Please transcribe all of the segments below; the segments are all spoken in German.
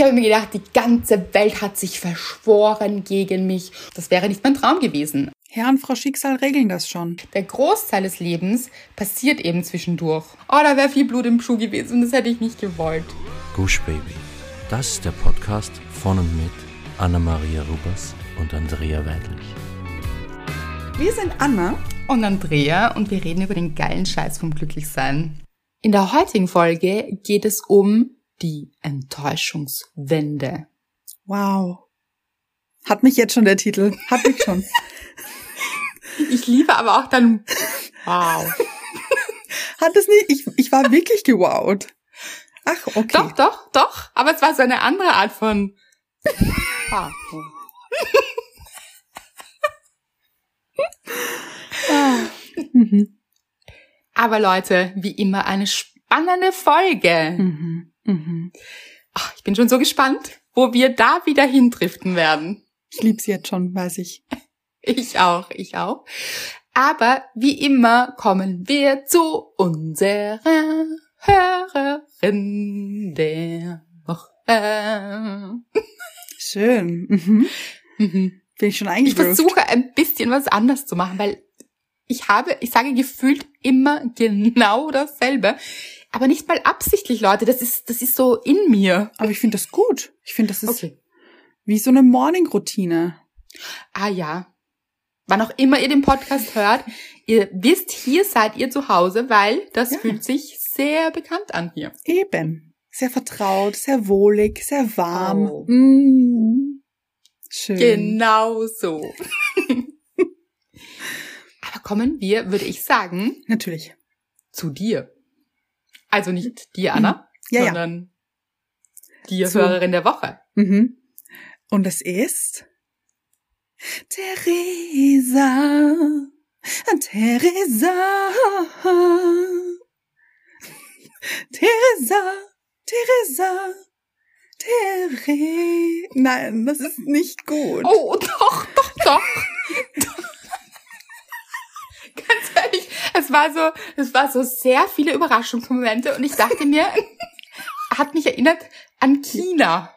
Ich habe mir gedacht, die ganze Welt hat sich verschworen gegen mich. Das wäre nicht mein Traum gewesen. Herr und Frau Schicksal regeln das schon. Der Großteil des Lebens passiert eben zwischendurch. Oh, da wäre viel Blut im Schuh gewesen und das hätte ich nicht gewollt. Gush Baby. Das ist der Podcast von und mit Anna-Maria Rubers und Andrea Weidlich. Wir sind Anna und Andrea und wir reden über den geilen Scheiß vom Glücklichsein. In der heutigen Folge geht es um die Enttäuschungswende. Wow. Hat mich jetzt schon der Titel. Hat mich schon. ich liebe aber auch dann Wow. Hat es nicht? Ich, ich war wirklich gewowt. Ach, okay. Doch, doch, doch. Aber es war so eine andere Art von wow. Mhm. Aber Leute, wie immer eine spannende Folge. Mhm. Mhm. Ach, ich bin schon so gespannt, wo wir da wieder hindriften werden. Ich lieb's jetzt schon, weiß ich. Ich auch, ich auch. Aber wie immer kommen wir zu unserer Hörerin der Woche. Schön. Mhm. Mhm. Bin ich schon eigentlich. Ich versuche ein bisschen was anders zu machen, weil ich habe, ich sage gefühlt immer genau dasselbe. Aber nicht mal absichtlich, Leute. Das ist, das ist so in mir. Aber ich finde das gut. Ich finde, das ist okay. wie so eine Morning-Routine. Ah ja. Wann auch immer ihr den Podcast hört, ihr wisst, hier seid ihr zu Hause, weil das ja. fühlt sich sehr bekannt an hier. Eben. Sehr vertraut, sehr wohlig, sehr warm. Oh. Mm. Schön. Genau so. Aber kommen wir, würde ich sagen. Natürlich. Zu dir. Also nicht dir, Anna, ja, sondern ja. dir, Zu. Hörerin der Woche. Mhm. Und es ist Theresa. Theresa. Theresa. Theresa. Theresa. Nein, das ist nicht gut. Oh, doch, doch, doch. Ganz ehrlich, es war so, es war so sehr viele Überraschungsmomente und ich dachte mir, hat mich erinnert an China.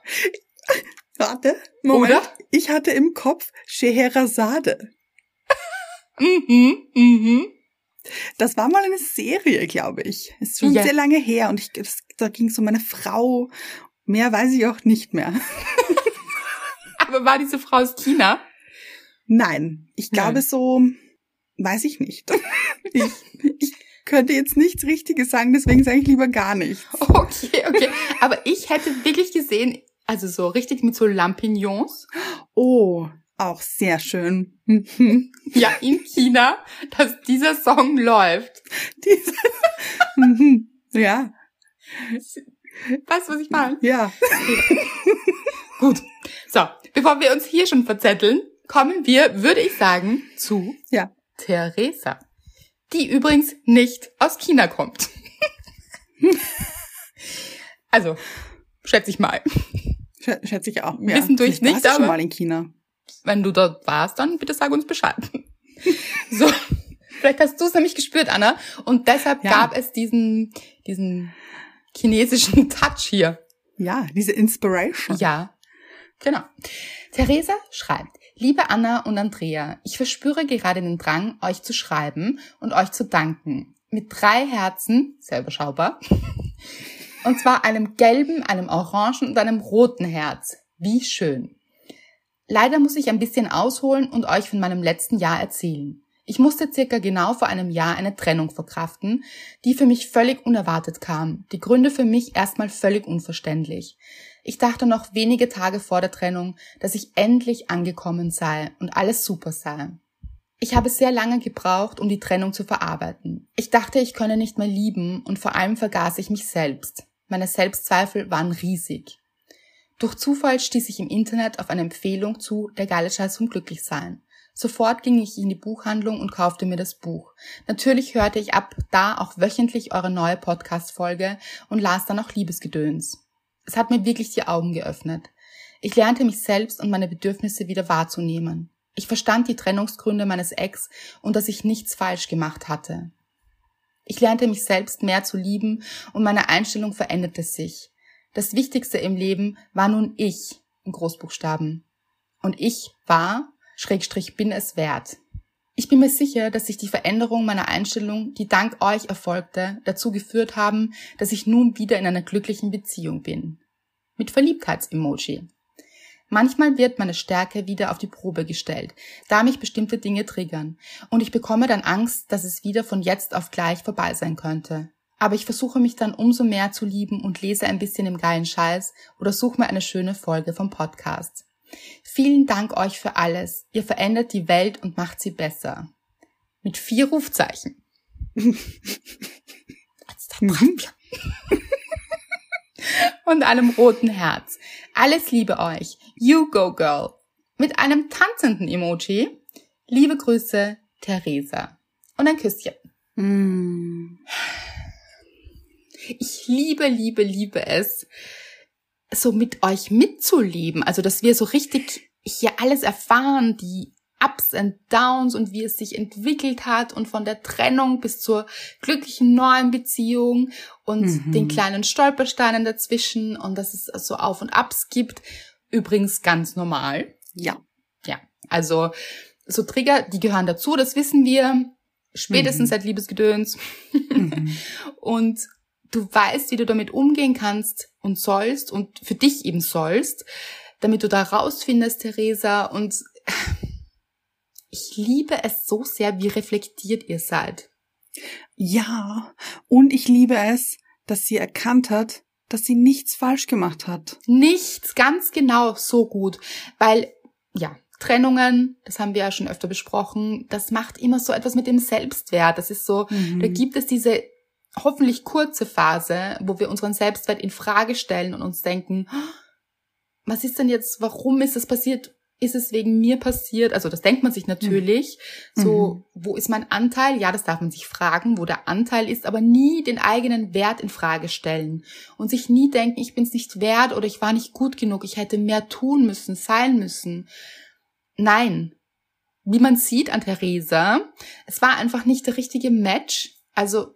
Warte, Moment. Oder? Ich hatte im Kopf Scheherazade. mhm, mhm. Das war mal eine Serie, glaube ich. Ist schon ja. sehr lange her und ich, das, da ging es um eine Frau. Mehr weiß ich auch nicht mehr. Aber war diese Frau aus China? Nein, ich glaube Nein. so Weiß ich nicht. Ich, ich könnte jetzt nichts Richtiges sagen, deswegen sage ich lieber gar nichts. Okay, okay. Aber ich hätte wirklich gesehen, also so richtig mit so Lampignons. Oh, auch sehr schön. ja, in China, dass dieser Song läuft. Dieser, ja. Weißt du, was ich meine? Ja. Gut. So, bevor wir uns hier schon verzetteln, kommen wir, würde ich sagen, zu ja. Theresa, die übrigens nicht aus China kommt. also, schätze ich mal. Schätze ich auch. Ja. Wissen durch nicht, aber schon mal in China. Wenn du dort warst, dann bitte sag uns Bescheid. so, vielleicht hast du es nämlich gespürt, Anna, und deshalb ja. gab es diesen diesen chinesischen Touch hier. Ja, diese Inspiration. Ja, genau. Theresa schreibt, Liebe Anna und Andrea, ich verspüre gerade den Drang, euch zu schreiben und euch zu danken. Mit drei Herzen, sehr überschaubar. Und zwar einem gelben, einem orangen und einem roten Herz. Wie schön. Leider muss ich ein bisschen ausholen und euch von meinem letzten Jahr erzählen. Ich musste circa genau vor einem Jahr eine Trennung verkraften, die für mich völlig unerwartet kam. Die Gründe für mich erstmal völlig unverständlich. Ich dachte noch wenige Tage vor der Trennung, dass ich endlich angekommen sei und alles super sei. Ich habe sehr lange gebraucht, um die Trennung zu verarbeiten. Ich dachte, ich könne nicht mehr lieben und vor allem vergaß ich mich selbst. Meine Selbstzweifel waren riesig. Durch Zufall stieß ich im Internet auf eine Empfehlung zu Der geile Scheiß vom Glücklichsein. Sofort ging ich in die Buchhandlung und kaufte mir das Buch. Natürlich hörte ich ab da auch wöchentlich eure neue Podcast-Folge und las dann auch Liebesgedöns. Es hat mir wirklich die Augen geöffnet. Ich lernte mich selbst und meine Bedürfnisse wieder wahrzunehmen. Ich verstand die Trennungsgründe meines Ex und dass ich nichts falsch gemacht hatte. Ich lernte mich selbst mehr zu lieben und meine Einstellung veränderte sich. Das Wichtigste im Leben war nun ich in Großbuchstaben. Und ich war, Schrägstrich bin es wert. Ich bin mir sicher, dass sich die Veränderung meiner Einstellung, die dank euch erfolgte, dazu geführt haben, dass ich nun wieder in einer glücklichen Beziehung bin. Mit Verliebtheitsemoji. Manchmal wird meine Stärke wieder auf die Probe gestellt, da mich bestimmte Dinge triggern, und ich bekomme dann Angst, dass es wieder von jetzt auf gleich vorbei sein könnte. Aber ich versuche mich dann umso mehr zu lieben und lese ein bisschen im geilen Scheiß oder suche mir eine schöne Folge vom Podcast. Vielen Dank euch für alles. Ihr verändert die Welt und macht sie besser. Mit vier Rufzeichen. und einem roten Herz. Alles Liebe euch. You go girl. Mit einem tanzenden Emoji. Liebe Grüße, Theresa. Und ein Küsschen. Mm. Ich liebe, liebe, liebe es, so mit euch mitzuleben. Also, dass wir so richtig hier alles erfahren, die Ups and Downs und wie es sich entwickelt hat und von der Trennung bis zur glücklichen neuen Beziehung und mhm. den kleinen Stolpersteinen dazwischen und dass es so Auf und Abs gibt. Übrigens ganz normal. Ja. Ja. Also, so Trigger, die gehören dazu, das wissen wir. Spätestens mhm. seit Liebesgedöns. Mhm. und du weißt, wie du damit umgehen kannst und sollst und für dich eben sollst, damit du da rausfindest, Theresa. Und ich liebe es so sehr, wie reflektiert ihr seid. Ja, und ich liebe es, dass sie erkannt hat, dass sie nichts falsch gemacht hat. Nichts, ganz genau, so gut. Weil, ja, Trennungen, das haben wir ja schon öfter besprochen, das macht immer so etwas mit dem Selbstwert. Das ist so, mhm. da gibt es diese hoffentlich kurze Phase, wo wir unseren Selbstwert in Frage stellen und uns denken, was ist denn jetzt, warum ist es passiert? Ist es wegen mir passiert? Also das denkt man sich natürlich. Mhm. So, wo ist mein Anteil? Ja, das darf man sich fragen, wo der Anteil ist, aber nie den eigenen Wert in Frage stellen und sich nie denken, ich bin es nicht wert oder ich war nicht gut genug, ich hätte mehr tun müssen, sein müssen. Nein. Wie man sieht an Theresa, es war einfach nicht der richtige Match. Also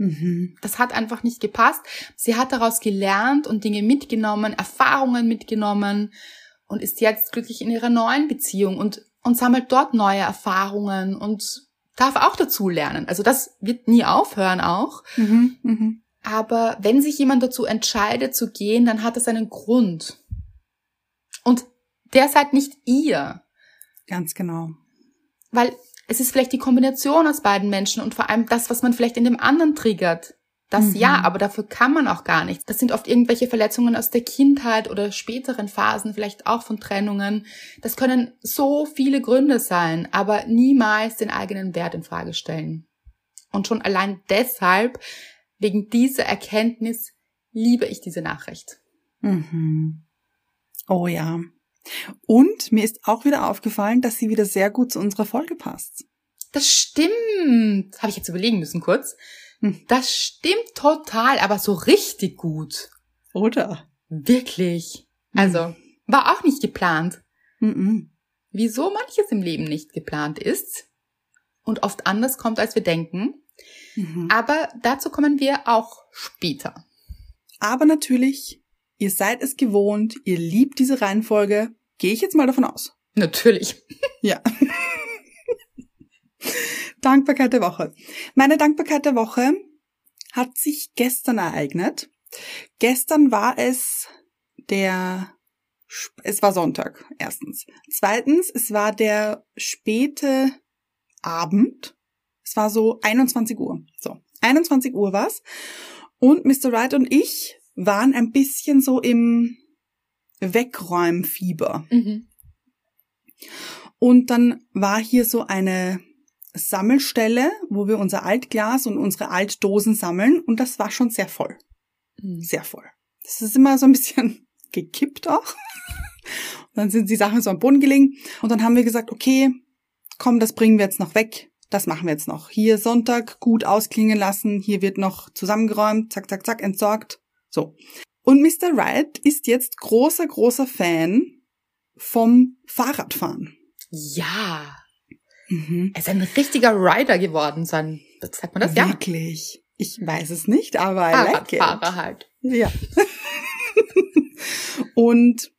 Mhm. Das hat einfach nicht gepasst. Sie hat daraus gelernt und Dinge mitgenommen, Erfahrungen mitgenommen und ist jetzt glücklich in ihrer neuen Beziehung und, und sammelt dort neue Erfahrungen und darf auch dazu lernen. Also das wird nie aufhören auch. Mhm, mh. Aber wenn sich jemand dazu entscheidet zu gehen, dann hat das einen Grund. Und der seid nicht ihr. Ganz genau. Weil es ist vielleicht die Kombination aus beiden Menschen und vor allem das, was man vielleicht in dem anderen triggert. Das mhm. ja, aber dafür kann man auch gar nichts. Das sind oft irgendwelche Verletzungen aus der Kindheit oder späteren Phasen, vielleicht auch von Trennungen. Das können so viele Gründe sein, aber niemals den eigenen Wert in Frage stellen. Und schon allein deshalb, wegen dieser Erkenntnis, liebe ich diese Nachricht. Mhm. Oh ja. Und mir ist auch wieder aufgefallen, dass sie wieder sehr gut zu unserer Folge passt. Das stimmt. Habe ich jetzt überlegen müssen kurz. Hm. Das stimmt total, aber so richtig gut. Oder? Wirklich. Also, hm. war auch nicht geplant. Mhm. Wieso manches im Leben nicht geplant ist und oft anders kommt, als wir denken. Mhm. Aber dazu kommen wir auch später. Aber natürlich Ihr seid es gewohnt, ihr liebt diese Reihenfolge. Gehe ich jetzt mal davon aus. Natürlich. Ja. Dankbarkeit der Woche. Meine Dankbarkeit der Woche hat sich gestern ereignet. Gestern war es der, es war Sonntag, erstens. Zweitens, es war der späte Abend. Es war so 21 Uhr. So, 21 Uhr war's. Und Mr. Wright und ich waren ein bisschen so im Wegräumfieber. Mhm. Und dann war hier so eine Sammelstelle, wo wir unser Altglas und unsere Altdosen sammeln und das war schon sehr voll. Mhm. Sehr voll. Das ist immer so ein bisschen gekippt auch. dann sind die Sachen so am Boden gelegen und dann haben wir gesagt, okay, komm, das bringen wir jetzt noch weg. Das machen wir jetzt noch. Hier Sonntag gut ausklingen lassen. Hier wird noch zusammengeräumt, zack, zack, zack, entsorgt. So. Und Mr. Wright ist jetzt großer, großer Fan vom Fahrradfahren. Ja. Mhm. Er ist ein richtiger Rider geworden, sein, sagt man das? Ja. Wirklich. Ich weiß es nicht, aber I like it. Fahrer halt. Ja. Und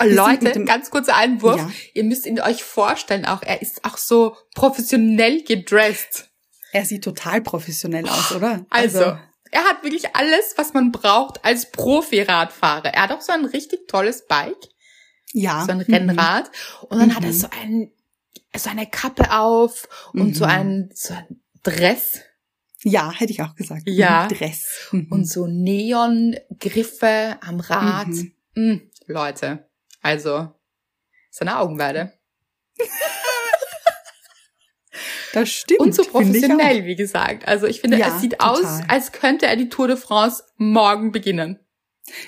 sind Leute, ganz kurzer Einwurf. Ja. Ihr müsst ihn euch vorstellen auch, er ist auch so professionell gedressed. er sieht total professionell aus, oder? Also, er hat wirklich alles, was man braucht als Profi-Radfahrer. Er hat auch so ein richtig tolles Bike, ja. so ein Mhm. Rennrad. Und dann hat er Mhm. so ein, so eine Kappe auf und so Mhm. ein, so ein Dress Ja, hätte ich auch gesagt. Ja. Mhm, Dress. Mhm. und so Neon-Griffe am Rad. Mhm. Leute, also, seine Augenweide. Das stimmt. Und so professionell, wie gesagt. Also ich finde, Ja, es sieht total. aus, als könnte er die Tour de France morgen beginnen.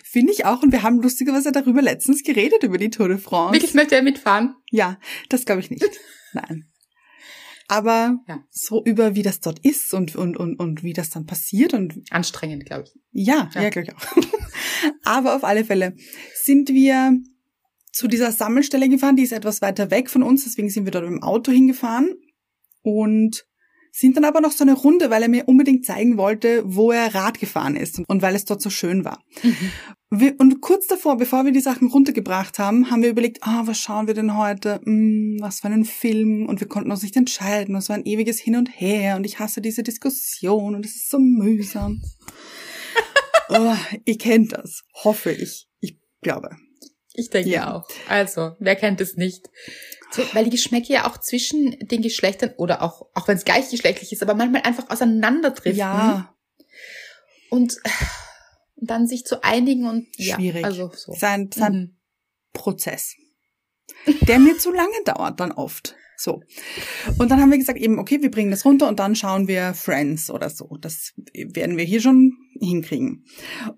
Finde ich auch. Und wir haben lustigerweise darüber letztens geredet, über die Tour de France. Wirklich möchte er mitfahren? Ja, das glaube ich nicht. Nein. Aber Ja. so über wie das dort ist und, und, und, und wie das dann passiert und Anstrengend, glaube ich. ja, ja, Ja. glaube ich auch. Aber auf alle Fälle sind wir zu dieser Sammelstelle gefahren, die ist etwas weiter weg von uns, deswegen sind wir dort mit dem Auto hingefahren und sind dann aber noch so eine Runde, weil er mir unbedingt zeigen wollte, wo er Rad gefahren ist und weil es dort so schön war. Wir, und kurz davor, bevor wir die Sachen runtergebracht haben, haben wir überlegt, ah, was schauen wir denn heute? Hm, was für einen Film? Und wir konnten uns nicht entscheiden. Es war ein ewiges Hin und Her und ich hasse diese Diskussion und es ist so mühsam. oh, ihr kennt das, hoffe ich. Ich glaube. Ich denke Ja. auch. Also, wer kennt es nicht? So, weil die Geschmäcker ja auch zwischen den Geschlechtern oder auch, auch wenn es gleichgeschlechtlich ist, aber manchmal einfach auseinanderdriften. Ja, Und, und dann sich zu einigen und Schwierig. ja, also so. sein, sein Mhm. Prozess, der mir zu lange dauert dann oft. So. Und dann haben wir gesagt, eben, okay, wir bringen das runter und dann schauen wir Friends oder so. Das werden wir hier schon hinkriegen.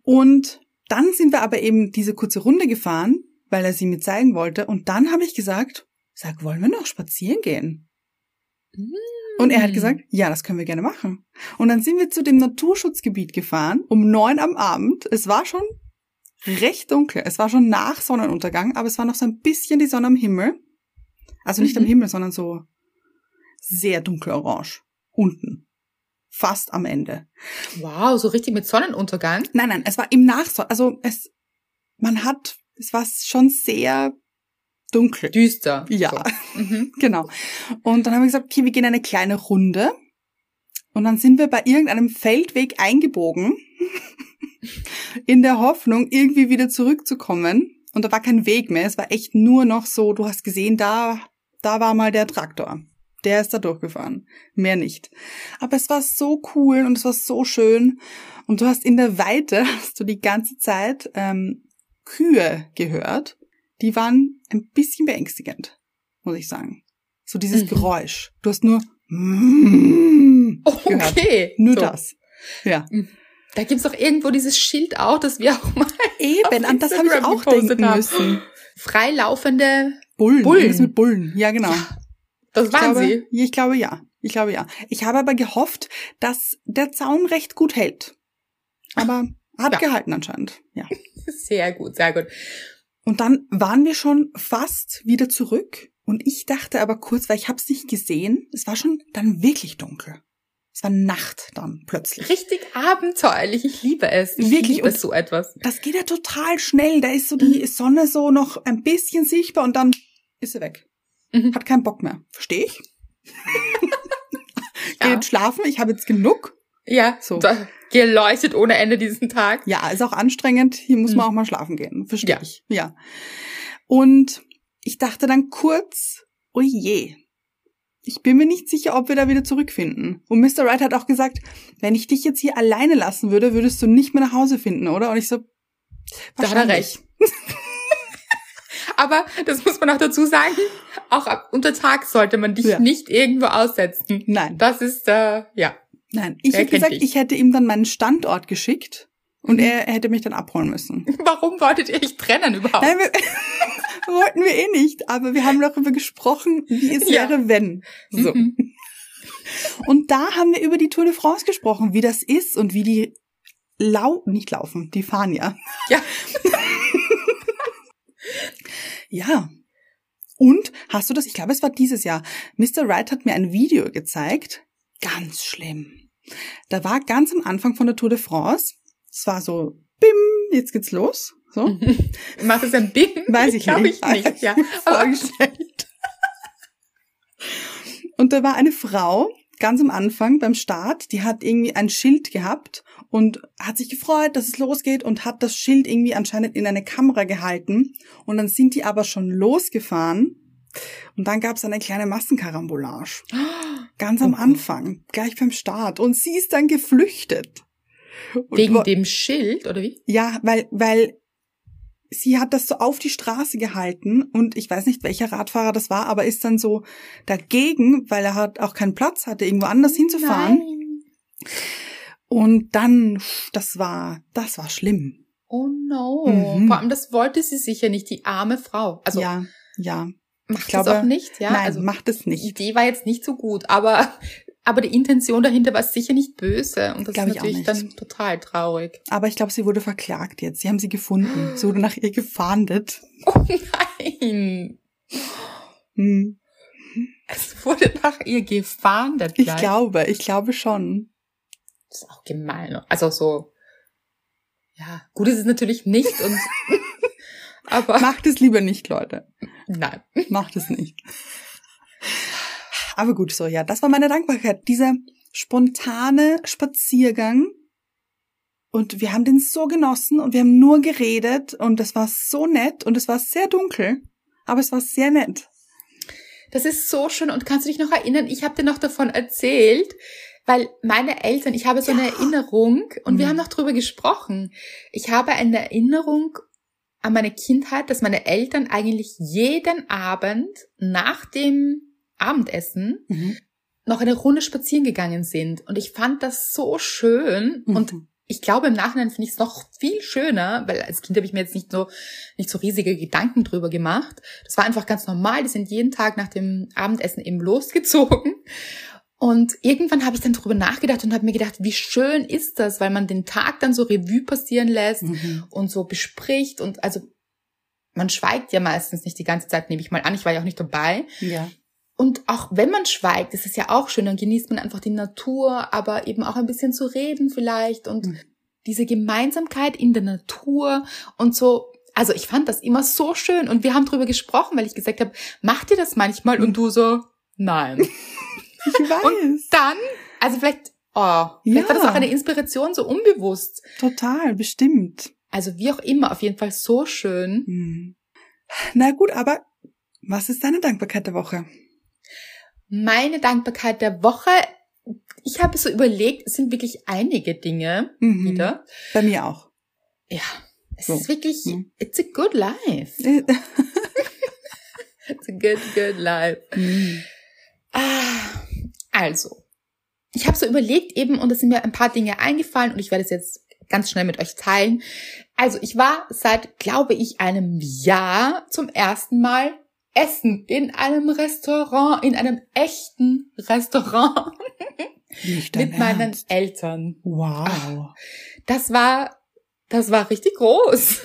Und dann sind wir aber eben diese kurze Runde gefahren, weil er sie mir zeigen wollte. Und dann habe ich gesagt, sag, wollen wir noch spazieren gehen? Und er hat Mm. gesagt, ja, das können wir gerne machen. Und dann sind wir zu dem Naturschutzgebiet gefahren, um neun am Abend. Es war schon recht dunkel. Es war schon nach Sonnenuntergang, aber es war noch so ein bisschen die Sonne am Himmel. Also nicht am Mhm. Himmel, sondern so sehr dunkelorange. Unten. Fast am Ende. Wow, so richtig mit Sonnenuntergang. Nein, nein, es war im Nachson. Also es, man hat, es war schon sehr dunkel. Düster. Ja. So. Mhm. Genau. Und dann haben wir gesagt, okay, wir gehen eine kleine Runde. Und dann sind wir bei irgendeinem Feldweg eingebogen, in der Hoffnung, irgendwie wieder zurückzukommen. Und da war kein Weg mehr. Es war echt nur noch so, du hast gesehen, da, da war mal der Traktor. Der ist da durchgefahren. Mehr nicht. Aber es war so cool und es war so schön. Und du hast in der Weite, hast du die ganze Zeit ähm, Kühe gehört. Die waren ein bisschen beängstigend, muss ich sagen. So dieses Mhm. Geräusch. Du hast nur mm gehört. Okay. Nur so. das. Ja. Da gibt's doch irgendwo dieses Schild auch, das wir auch mal Eben, an das habe ich auch denken haben. müssen. freilaufende, Bullen. Bullen. Mit Bullen. Ja, genau. das Ich waren glaube, sie. Ich glaube ja. Ich glaube ja. Ich habe aber gehofft, dass der Zaun recht gut hält. Aber hat Ja. gehalten anscheinend. Ja. Sehr gut, sehr gut. Und dann waren wir schon fast wieder zurück. Und ich dachte aber kurz, weil ich habe es nicht gesehen, es war schon dann wirklich dunkel. Es war Nacht dann plötzlich. Richtig abenteuerlich. Ich liebe es. Ich Wirklich, liebe so etwas. Das geht ja total schnell. Da ist so die Sonne so noch ein bisschen sichtbar und dann ist sie weg. Mhm. Hat keinen Bock mehr. Verstehe ich. Ja. Geht schlafen, ich habe jetzt genug. Ja, So. da, geleuchtet ohne Ende diesen Tag. Ja, ist auch anstrengend. Hier muss man Mhm. auch mal schlafen gehen. Verstehe Ja. ich. Ja. Und ich dachte dann kurz, oh je. Ich bin mir nicht sicher, ob wir da wieder zurückfinden. Und Mr. Wright hat auch gesagt, wenn ich dich jetzt hier alleine lassen würde, würdest du nicht mehr nach Hause finden, oder? Und ich so, Da hat er recht. Aber das muss man auch dazu sagen, auch unter Tag sollte man dich Ja. nicht irgendwo aussetzen. Nein, Das ist, äh, ja. Nein. Ich hätte gesagt, dich. ich hätte ihm dann meinen Standort geschickt und Mhm. er, er hätte mich dann abholen müssen. Warum wolltet ihr euch trennen überhaupt? Nein, wir, wollten wir eh nicht, aber wir haben darüber gesprochen, wie es Ja. wäre, wenn. So. Mhm. Und da haben wir über die Tour de France gesprochen, wie das ist und wie die lau nicht laufen, die fahren ja. Ja. ja. Und hast du das, ich glaube, es war dieses Jahr, Mr. Wright hat mir ein Video gezeigt, ganz schlimm. Da war ganz am Anfang von der Tour de France, es war so, bim, jetzt geht's los. So? Macht es ein Bild? Weiß ich Glaub nicht. ich nicht, ja. Aber Vorgestellt. Und da war eine Frau, ganz am Anfang beim Start, die hat irgendwie ein Schild gehabt und hat sich gefreut, dass es losgeht und hat das Schild irgendwie anscheinend in eine Kamera gehalten. Und dann sind die aber schon losgefahren. Und dann gab es eine kleine Massenkarambolage. Ganz am Oh. Anfang, gleich beim Start. Und sie ist dann geflüchtet. Und wegen dem Schild, oder wie? ja, weil, weil sie hat das so auf die Straße gehalten und ich weiß nicht, welcher Radfahrer das war, aber ist dann so dagegen, weil er hat auch keinen Platz hatte, irgendwo anders hinzufahren. Nein. Und dann, das war, das war schlimm. Oh no. Mhm. Vor allem, das wollte sie sicher nicht, die arme Frau. Also ja, ja. Macht glaube, das auch nicht, ja? Nein, also macht es die nicht. Idee war jetzt nicht so gut, aber, aber die Intention dahinter war sicher nicht böse. Und das Glaub ist ich natürlich dann total traurig. Aber ich glaube, sie wurde verklagt jetzt. Sie haben sie gefunden. Sie wurde nach ihr gefahndet. Oh nein. Hm. Es wurde nach ihr gefahndet. Ich gleich. glaube, ich glaube schon. Das ist auch gemein. Also so, ja, gut ist es natürlich nicht und, aber Macht es lieber nicht, Leute. nein. Macht es nicht. Aber gut, so, ja, das war meine Dankbarkeit. Dieser spontane Spaziergang. Und wir haben den so genossen und wir haben nur geredet und es war so nett und es war sehr dunkel, aber es war sehr nett. Das ist so schön und kannst du dich noch erinnern, ich habe dir noch davon erzählt, weil meine Eltern, ich habe so eine Erinnerung und wir Mhm. haben noch drüber gesprochen. Ich habe eine Erinnerung an meine Kindheit, dass meine Eltern eigentlich jeden Abend nach dem Abendessen noch eine Runde spazieren gegangen sind. Und ich fand das so schön. Und Mhm. ich glaube, im Nachhinein finde ich es noch viel schöner, weil als Kind habe ich mir jetzt nicht so, nicht so riesige Gedanken drüber gemacht. Das war einfach ganz normal. Die sind jeden Tag nach dem Abendessen eben losgezogen. Und irgendwann habe ich dann drüber nachgedacht und habe mir gedacht, wie schön ist das, weil man den Tag dann so Revue passieren lässt Mhm. und so bespricht und also man schweigt ja meistens nicht die ganze Zeit, nehme ich mal an. Ich war ja auch nicht dabei. Ja. Und auch wenn man schweigt, ist es ja auch schön, dann genießt man einfach die Natur, aber eben auch ein bisschen zu reden vielleicht und Mhm. diese Gemeinsamkeit in der Natur und so. Also ich fand das immer so schön und wir haben drüber gesprochen, weil ich gesagt habe, macht ihr das manchmal? Und du so, nein. Ich weiß. Dann, also vielleicht, oh, vielleicht Ja. war das auch eine Inspiration, so unbewusst. Total, bestimmt. Also wie auch immer, auf jeden Fall so schön. Hm. Na gut, aber was ist deine Dankbarkeit der Woche? Meine Dankbarkeit der Woche, ich habe so überlegt, es sind wirklich einige Dinge Mhm. wieder. Bei mir auch. Ja, es So. ist wirklich, Mhm. it's a good life. It's a good, good life. hm. Ah, also, ich habe so überlegt eben und es sind mir ein paar Dinge eingefallen und ich werde es jetzt ganz schnell mit euch teilen. Also, ich war seit, glaube ich, einem Jahr zum ersten Mal essen in einem Restaurant, in einem echten Restaurant mit meinen Ernst. Eltern. Wow. Das war, das war richtig groß.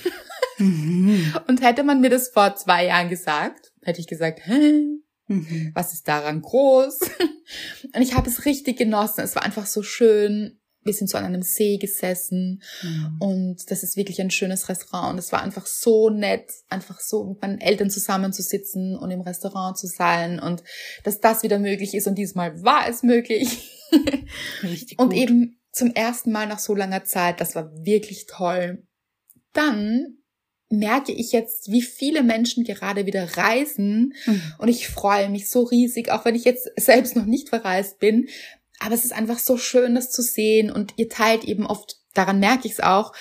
Mhm. Und hätte man mir das vor zwei Jahren gesagt, hätte ich gesagt, hä, Mhm. was ist daran groß? Und ich habe es richtig genossen. Es war einfach so schön. Wir sind so an einem See gesessen Mhm. und das ist wirklich ein schönes Restaurant. Und es war einfach so nett, einfach so mit meinen Eltern zusammenzusitzen und im Restaurant zu sein und dass das wieder möglich ist. Und diesmal war es möglich. Richtig Und gut. eben zum ersten Mal nach so langer Zeit, das war wirklich toll. Dann merke ich jetzt, wie viele Menschen gerade wieder reisen Mhm. und ich freue mich so riesig, auch wenn ich jetzt selbst noch nicht verreist bin. Aber es ist einfach so schön, das zu sehen und ihr teilt eben oft, daran merke ich es auch,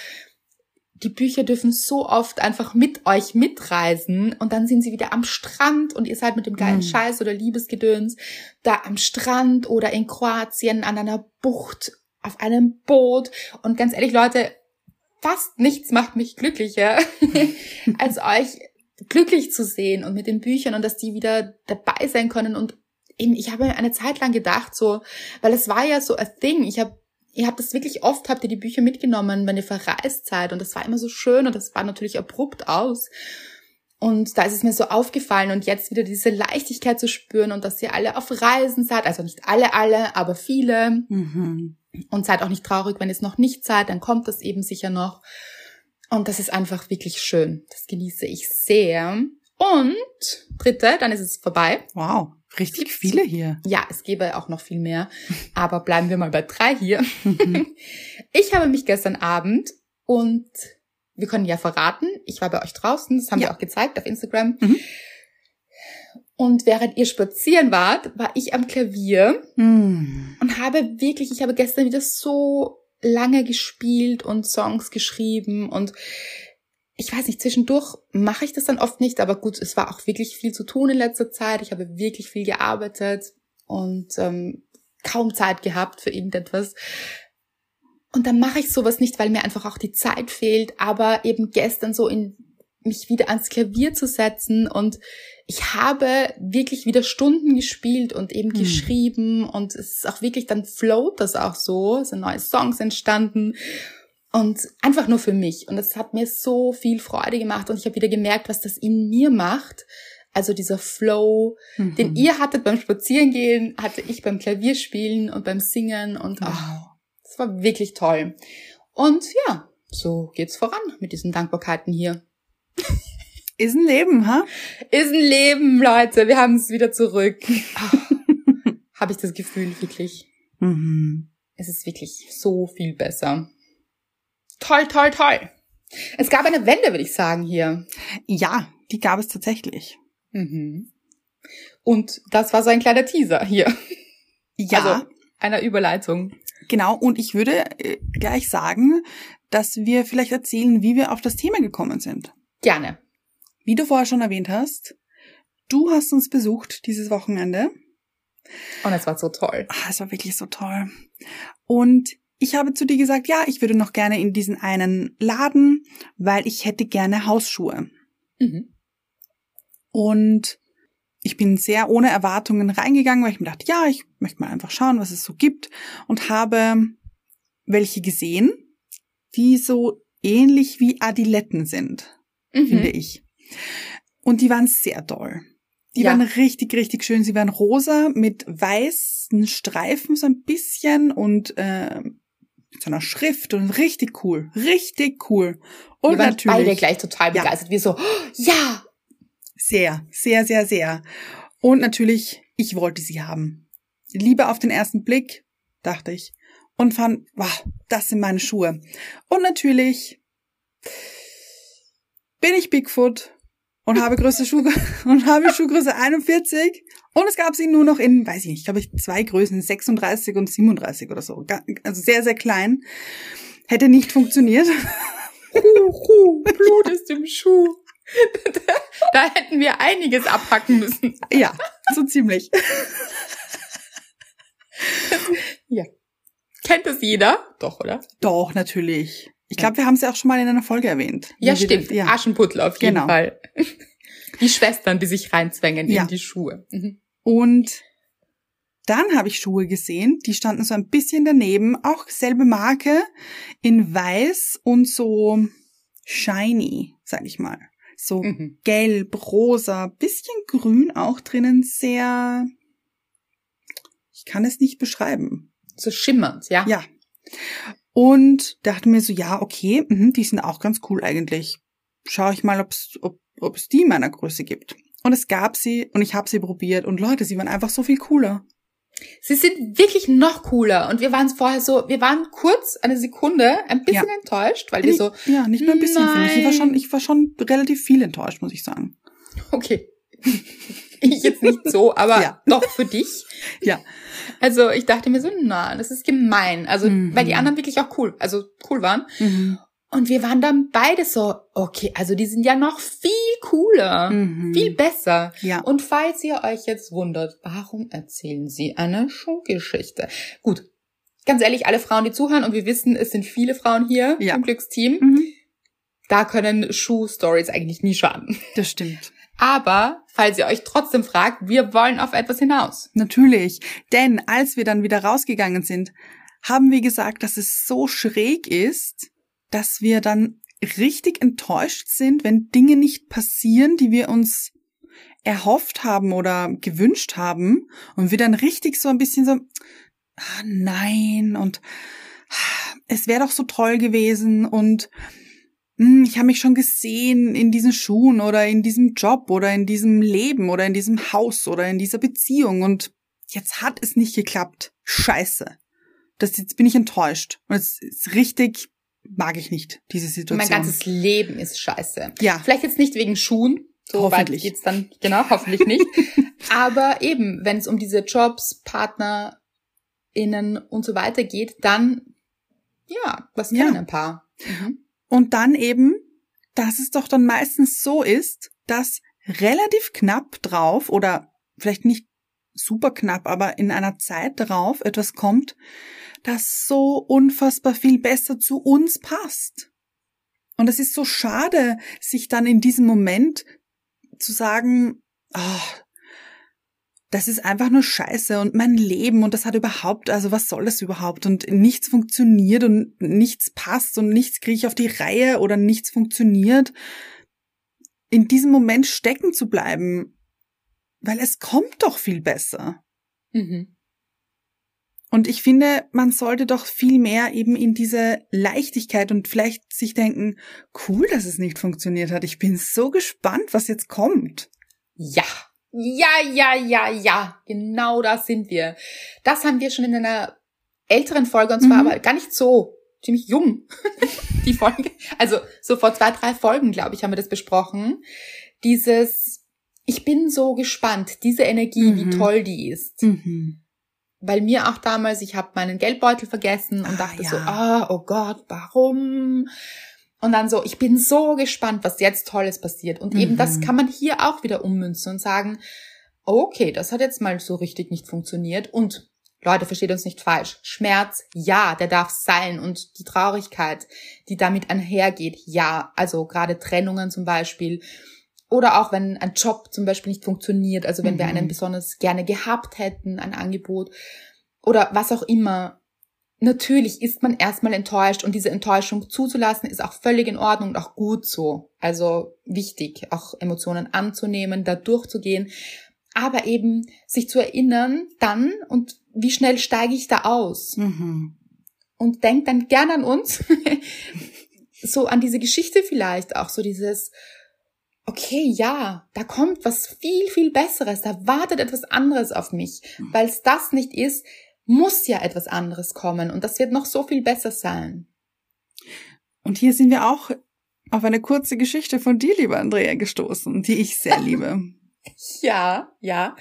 die Bücher dürfen so oft einfach mit euch mitreisen und dann sind sie wieder am Strand und ihr seid mit dem geilen Mhm. Scheiß oder Liebesgedöns da am Strand oder in Kroatien an einer Bucht auf einem Boot und ganz ehrlich Leute, fast nichts macht mich glücklicher, als euch glücklich zu sehen und mit den Büchern und dass die wieder dabei sein können und eben, ich habe mir eine Zeit lang gedacht so, weil es war ja so a thing, ich habe Ihr habt das wirklich oft, habt ihr die Bücher mitgenommen, wenn ihr verreist seid. Und das war immer so schön und das war natürlich abrupt aus. Und da ist es mir so aufgefallen und jetzt wieder diese Leichtigkeit zu spüren und dass ihr alle auf Reisen seid. Also nicht alle, alle, aber viele. Mhm. Und seid auch nicht traurig, wenn ihr es noch nicht seid, dann kommt das eben sicher noch. Und das ist einfach wirklich schön. Das genieße ich sehr. Und dritte, dann ist es vorbei. Wow, richtig viele hier. Ja, es gäbe auch noch viel mehr. Aber bleiben wir mal bei drei hier. Ich habe mich gestern Abend und wir können ja verraten, ich war bei euch draußen, das haben Ja. wir auch gezeigt auf Instagram. Mhm. Und während ihr spazieren wart, war ich am Klavier Hm. und habe wirklich, ich habe gestern wieder so lange gespielt und Songs geschrieben und ich weiß nicht, zwischendurch mache ich das dann oft nicht, aber gut, es war auch wirklich viel zu tun in letzter Zeit. Ich habe wirklich viel gearbeitet und ähm, kaum Zeit gehabt für irgendetwas. Und dann mache ich sowas nicht, weil mir einfach auch die Zeit fehlt, aber eben gestern so in mich wieder ans Klavier zu setzen und ich habe wirklich wieder Stunden gespielt und eben Hm. geschrieben und es ist auch wirklich, dann float das auch so, es sind neue Songs entstanden und einfach nur für mich und es hat mir so viel Freude gemacht und ich habe wieder gemerkt, was das in mir macht. Also dieser Flow, den Mhm. ihr hattet beim Spazierengehen, hatte ich beim Klavierspielen und beim Singen und Wow. das war wirklich toll. Und ja, so geht's voran mit diesen Dankbarkeiten hier. Ist ein Leben, ha? Ist ein Leben, Leute. Wir haben es wieder zurück. Habe ich das Gefühl, wirklich. Mhm. Es ist wirklich so viel besser. Toll, toll, toll. Es gab eine Wende, würde ich sagen, hier. Ja, die gab es tatsächlich. Mhm. Und das war so ein kleiner Teaser hier. Ja, Also einer Überleitung. genau. Und ich würde äh, gleich sagen, dass wir vielleicht erzählen, wie wir auf das Thema gekommen sind. Gerne. Wie du vorher schon erwähnt hast, du hast uns besucht dieses Wochenende. Und es war so toll. Ah, es war wirklich so toll. Und ich habe zu dir gesagt, ja, ich würde noch gerne in diesen einen Laden, weil ich hätte gerne Hausschuhe. Mhm. Und ich bin sehr ohne Erwartungen reingegangen, weil ich mir dachte, ja, ich möchte mal einfach schauen, was es so gibt. Und habe welche gesehen, die so ähnlich wie Adiletten sind, Mhm. finde ich. Und die waren sehr toll. Die Ja. waren richtig, richtig schön. Sie waren rosa mit weißen Streifen so ein bisschen und äh, mit so einer Schrift und richtig cool. Richtig cool. Und Wir waren natürlich beide gleich total Ja. begeistert. Wir so, oh, ja, Sehr, sehr, sehr, sehr. Und natürlich, ich wollte sie haben. Liebe auf den ersten Blick, dachte ich. Und fand, wow, das sind meine Schuhe. Und natürlich bin ich Bigfoot und habe Größe Schuh und habe Schuhgröße 41 und es gab sie nur noch in, weiß ich nicht, glaube ich, zwei Größen, 36 und 37 oder so. Also sehr, sehr klein. Hätte nicht funktioniert. Hu, hu, Blut ist im Schuh. da hätten wir einiges abhacken müssen. Ja, so ziemlich. Kennt das jeder? Doch, oder? Doch, natürlich. Ich glaube, wir haben ja auch schon mal in einer Folge erwähnt. Ja, stimmt. Ja. Aschenputtel auf jeden Genau. Fall. Die Schwestern, die sich reinzwängen Ja. in die Schuhe. Mhm. Und dann habe ich Schuhe gesehen, die standen so ein bisschen daneben, auch selbe Marke, in weiß und so shiny, sag ich mal. So Mhm. gelb, rosa, bisschen grün auch drinnen, sehr, ich kann es nicht beschreiben. So schimmernd, ja? Ja. Und dachte mir so, ja, okay, mhm, die sind auch ganz cool eigentlich. Schau ich mal, ob's, ob, ob es die in meiner Größe gibt. Und es gab sie und ich habe sie probiert und Leute, sie waren einfach so viel cooler. Sie sind wirklich noch cooler. Und wir waren vorher so, wir waren kurz, eine Sekunde, ein bisschen enttäuscht, weil wir so, ja, nicht nur ein bisschen, finde ich. War nein. schon, ich war schon relativ viel enttäuscht, muss ich sagen. okay. Ich jetzt nicht so, aber Ja. doch für dich. Ja. Also ich dachte mir so, na, das ist gemein. Also, Mhm. weil die anderen wirklich auch cool, also cool waren. Und wir waren dann beide so, okay, also die sind ja noch viel cooler, Mhm. viel besser. Ja. Und falls ihr euch jetzt wundert, warum erzählen sie eine Schuhgeschichte? Gut, ganz ehrlich, alle Frauen, die zuhören, und wir wissen, es sind viele Frauen hier Ja. im Glücksteam, Mhm. da können Schuh-Stories eigentlich nie schaden. Das stimmt. Aber, falls ihr euch trotzdem fragt, wir wollen auf etwas hinaus. Natürlich. Denn als wir dann wieder rausgegangen sind, haben wir gesagt, dass es so schräg ist, dass wir dann richtig enttäuscht sind, wenn Dinge nicht passieren, die wir uns erhofft haben oder gewünscht haben und wir dann richtig so ein bisschen so, ah, nein und ah, es wäre doch so toll gewesen und ich habe mich schon gesehen in diesen Schuhen oder in diesem Job oder in diesem Leben oder in diesem Haus oder in dieser Beziehung und jetzt hat es nicht geklappt. Scheiße. Das, jetzt bin ich enttäuscht. Und es ist richtig, mag ich nicht, diese Situation. Mein ganzes Leben ist scheiße. Ja. Vielleicht jetzt nicht wegen Schuhen. So weit Hoffentlich. geht's dann, genau, hoffentlich nicht. Aber eben, wenn es um diese Jobs, PartnerInnen und so weiter geht, dann, ja, was Ja. kennen ein paar. Mhm. Und dann eben, dass es doch dann meistens so ist, dass relativ knapp drauf oder vielleicht nicht super knapp, aber in einer Zeit darauf etwas kommt, das so unfassbar viel besser zu uns passt. Und es ist so schade, sich dann in diesem Moment zu sagen, ah, das ist einfach nur Scheiße und mein Leben und das hat überhaupt, also was soll das überhaupt und nichts funktioniert und nichts passt und nichts kriege ich auf die Reihe oder nichts funktioniert. In diesem Moment stecken zu bleiben, weil es kommt doch viel besser. Mhm. Und ich finde, man sollte doch viel mehr eben in diese Leichtigkeit und vielleicht sich denken, cool, dass es nicht funktioniert hat. Ich bin so gespannt, was jetzt kommt. Ja. Ja, ja, ja, ja. Genau das sind wir. Das haben wir schon in einer älteren Folge, und zwar Mhm. aber gar nicht so, ziemlich jung, die Folge. Also so vor zwei, drei Folgen, glaube ich, haben wir das besprochen. Dieses, ich bin so gespannt, diese Energie, Mhm. wie toll die ist. Mhm. Weil mir auch damals, ich habe meinen Geldbeutel vergessen und Ah, dachte ja. so, ah, oh Gott, warum? Und dann so, ich bin so gespannt, was jetzt Tolles passiert. Und eben Mhm. das kann man hier auch wieder ummünzen und sagen, okay, das hat jetzt mal so richtig nicht funktioniert. Und Leute, versteht uns nicht falsch. Schmerz, ja, der darf sein. Und die Traurigkeit, die damit einhergeht, ja. Also gerade Trennungen zum Beispiel. Oder auch wenn ein Job zum Beispiel nicht funktioniert, also wenn wir Mhm. einen besonders gerne gehabt hätten, ein Angebot oder was auch immer. Natürlich ist man erstmal enttäuscht und diese Enttäuschung zuzulassen ist auch völlig in Ordnung und auch gut so. Also wichtig, auch Emotionen anzunehmen, da durchzugehen, aber eben sich zu erinnern, dann und wie schnell steige ich da aus Mhm. und denkt dann gerne an uns, so an diese Geschichte vielleicht auch, so dieses, okay, ja, da kommt was viel, viel Besseres, da wartet etwas anderes auf mich, weil es das nicht ist, muss ja etwas anderes kommen und das wird noch so viel besser sein. Und hier sind wir auch auf eine kurze Geschichte von dir, lieber Andrea, gestoßen, die ich sehr liebe. Ja, ja.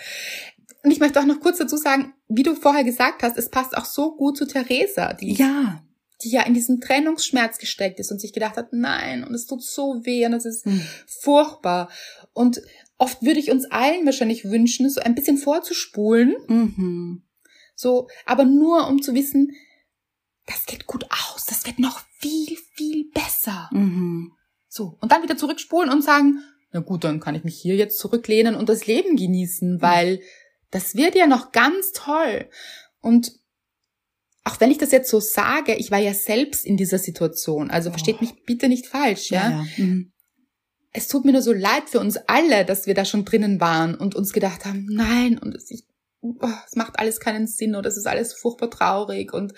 Und ich möchte auch noch kurz dazu sagen, wie du vorher gesagt hast, es passt auch so gut zu Theresa, die Ja. die ja in diesen Trennungsschmerz gesteckt ist und sich gedacht hat, nein, und es tut so weh und es ist Hm. furchtbar. Und oft würde ich uns allen wahrscheinlich wünschen, so ein bisschen vorzuspulen, Mhm. So, aber nur um zu wissen, das geht gut aus, das wird noch viel, viel besser. Mhm. So, und dann wieder zurückspulen und sagen, na gut, dann kann ich mich hier jetzt zurücklehnen und das Leben genießen, weil das wird ja noch ganz toll. Und auch wenn ich das jetzt so sage, ich war ja selbst in dieser Situation. Also Oh. versteht mich bitte nicht falsch, ja? Ja. ja. Mhm. Es tut mir nur so leid für uns alle, dass wir da schon drinnen waren und uns gedacht haben, nein, und es, ich, es macht alles keinen Sinn oder es ist alles furchtbar traurig und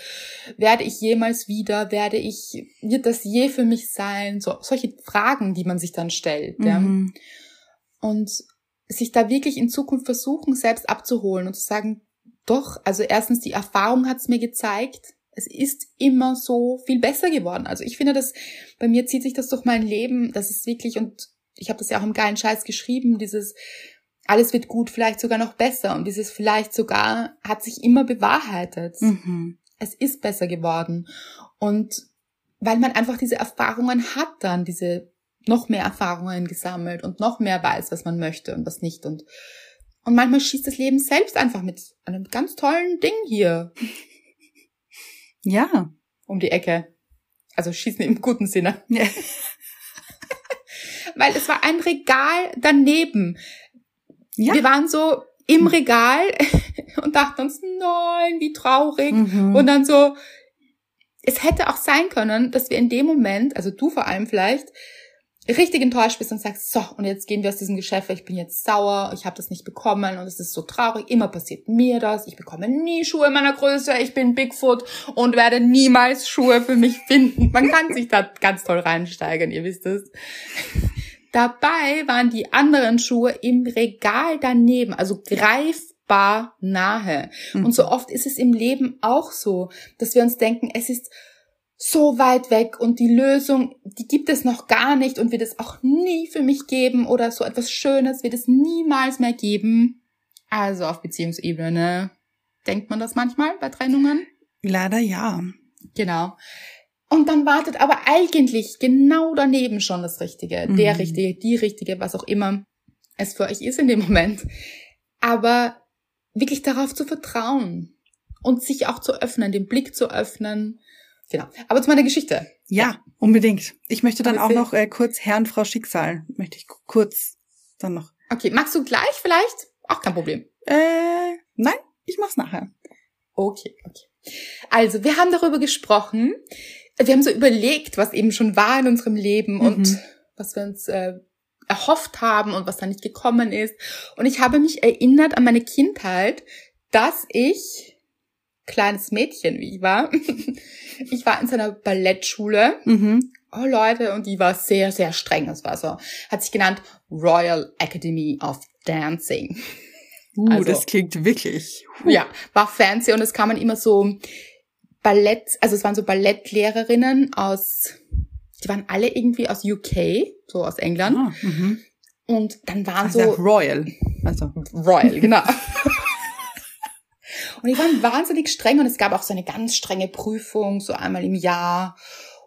werde ich jemals wieder, werde ich, wird das je für mich sein? So, solche Fragen, die man sich dann stellt, ja? Mhm. Und sich da wirklich in Zukunft versuchen, selbst abzuholen und zu sagen, doch, also erstens, die Erfahrung hat es mir gezeigt, es ist immer so viel besser geworden. Also ich finde das, bei mir zieht sich das durch mein Leben, das ist wirklich, und ich habe das ja auch im geilen Scheiß geschrieben, dieses alles wird gut, vielleicht sogar noch besser. Und dieses vielleicht sogar hat sich immer bewahrheitet. Mhm. Es ist besser geworden. Und weil man einfach diese Erfahrungen hat dann, diese noch mehr Erfahrungen gesammelt und noch mehr weiß, was man möchte und was nicht. Und, und manchmal schießt das Leben selbst einfach mit einem ganz tollen Ding hier Ja. um die Ecke. Also schießen im guten Sinne. Ja. Weil es war ein Regal daneben. Ja. Wir waren so im Regal und dachten uns, nein, wie traurig. Mhm. Und dann so, es hätte auch sein können, dass wir in dem Moment, also du vor allem vielleicht, richtig enttäuscht bist und sagst, so, und jetzt gehen wir aus diesem Geschäft, weil ich bin jetzt sauer, ich habe das nicht bekommen und es ist so traurig, immer passiert mir das, ich bekomme nie Schuhe meiner Größe, ich bin Bigfoot und werde niemals Schuhe für mich finden. Man kann sich da ganz toll reinsteigern, ihr wisst es. Dabei waren die anderen Schuhe im Regal daneben, also greifbar nahe. Mhm. Und so oft ist es im Leben auch so, dass wir uns denken, es ist so weit weg und die Lösung, die gibt es noch gar nicht und wird es auch nie für mich geben oder so etwas Schönes wird es niemals mehr geben. Also auf Beziehungsebene denkt man das manchmal bei Trennungen? Leider ja. Genau. Und dann wartet aber eigentlich genau daneben schon das Richtige, mhm. der Richtige, die Richtige, was auch immer es für euch ist in dem Moment. Aber wirklich darauf zu vertrauen und sich auch zu öffnen, den Blick zu öffnen Genau. Aber zu meiner Geschichte. Ja, unbedingt. Ich möchte dann auch noch äh, kurz Herr und Frau Schicksal, möchte ich kurz dann noch. Okay, magst du gleich vielleicht? Auch kein Problem. Äh, nein, ich mach's nachher. Okay, okay. Also, wir haben darüber gesprochen. Wir haben so überlegt, was eben schon war in unserem Leben mhm. und was wir uns äh, erhofft haben und was da nicht gekommen ist. Und ich habe mich erinnert an meine Kindheit, dass ich kleines Mädchen, wie ich war. Ich war in seiner Ballettschule. Mhm. Oh Leute, und die war sehr, sehr streng. Das war so, hat sich genannt Royal Academy of Dancing. Uh, also, das klingt wirklich. Uh. Ja, war fancy und es kamen immer so Ballett, also es waren so Ballettlehrerinnen aus, die waren alle irgendwie aus UK, so aus England. Ah, mhm. und dann waren also so Royal, also Royal, genau. Und die waren wahnsinnig streng und es gab auch so eine ganz strenge Prüfung, so einmal im Jahr.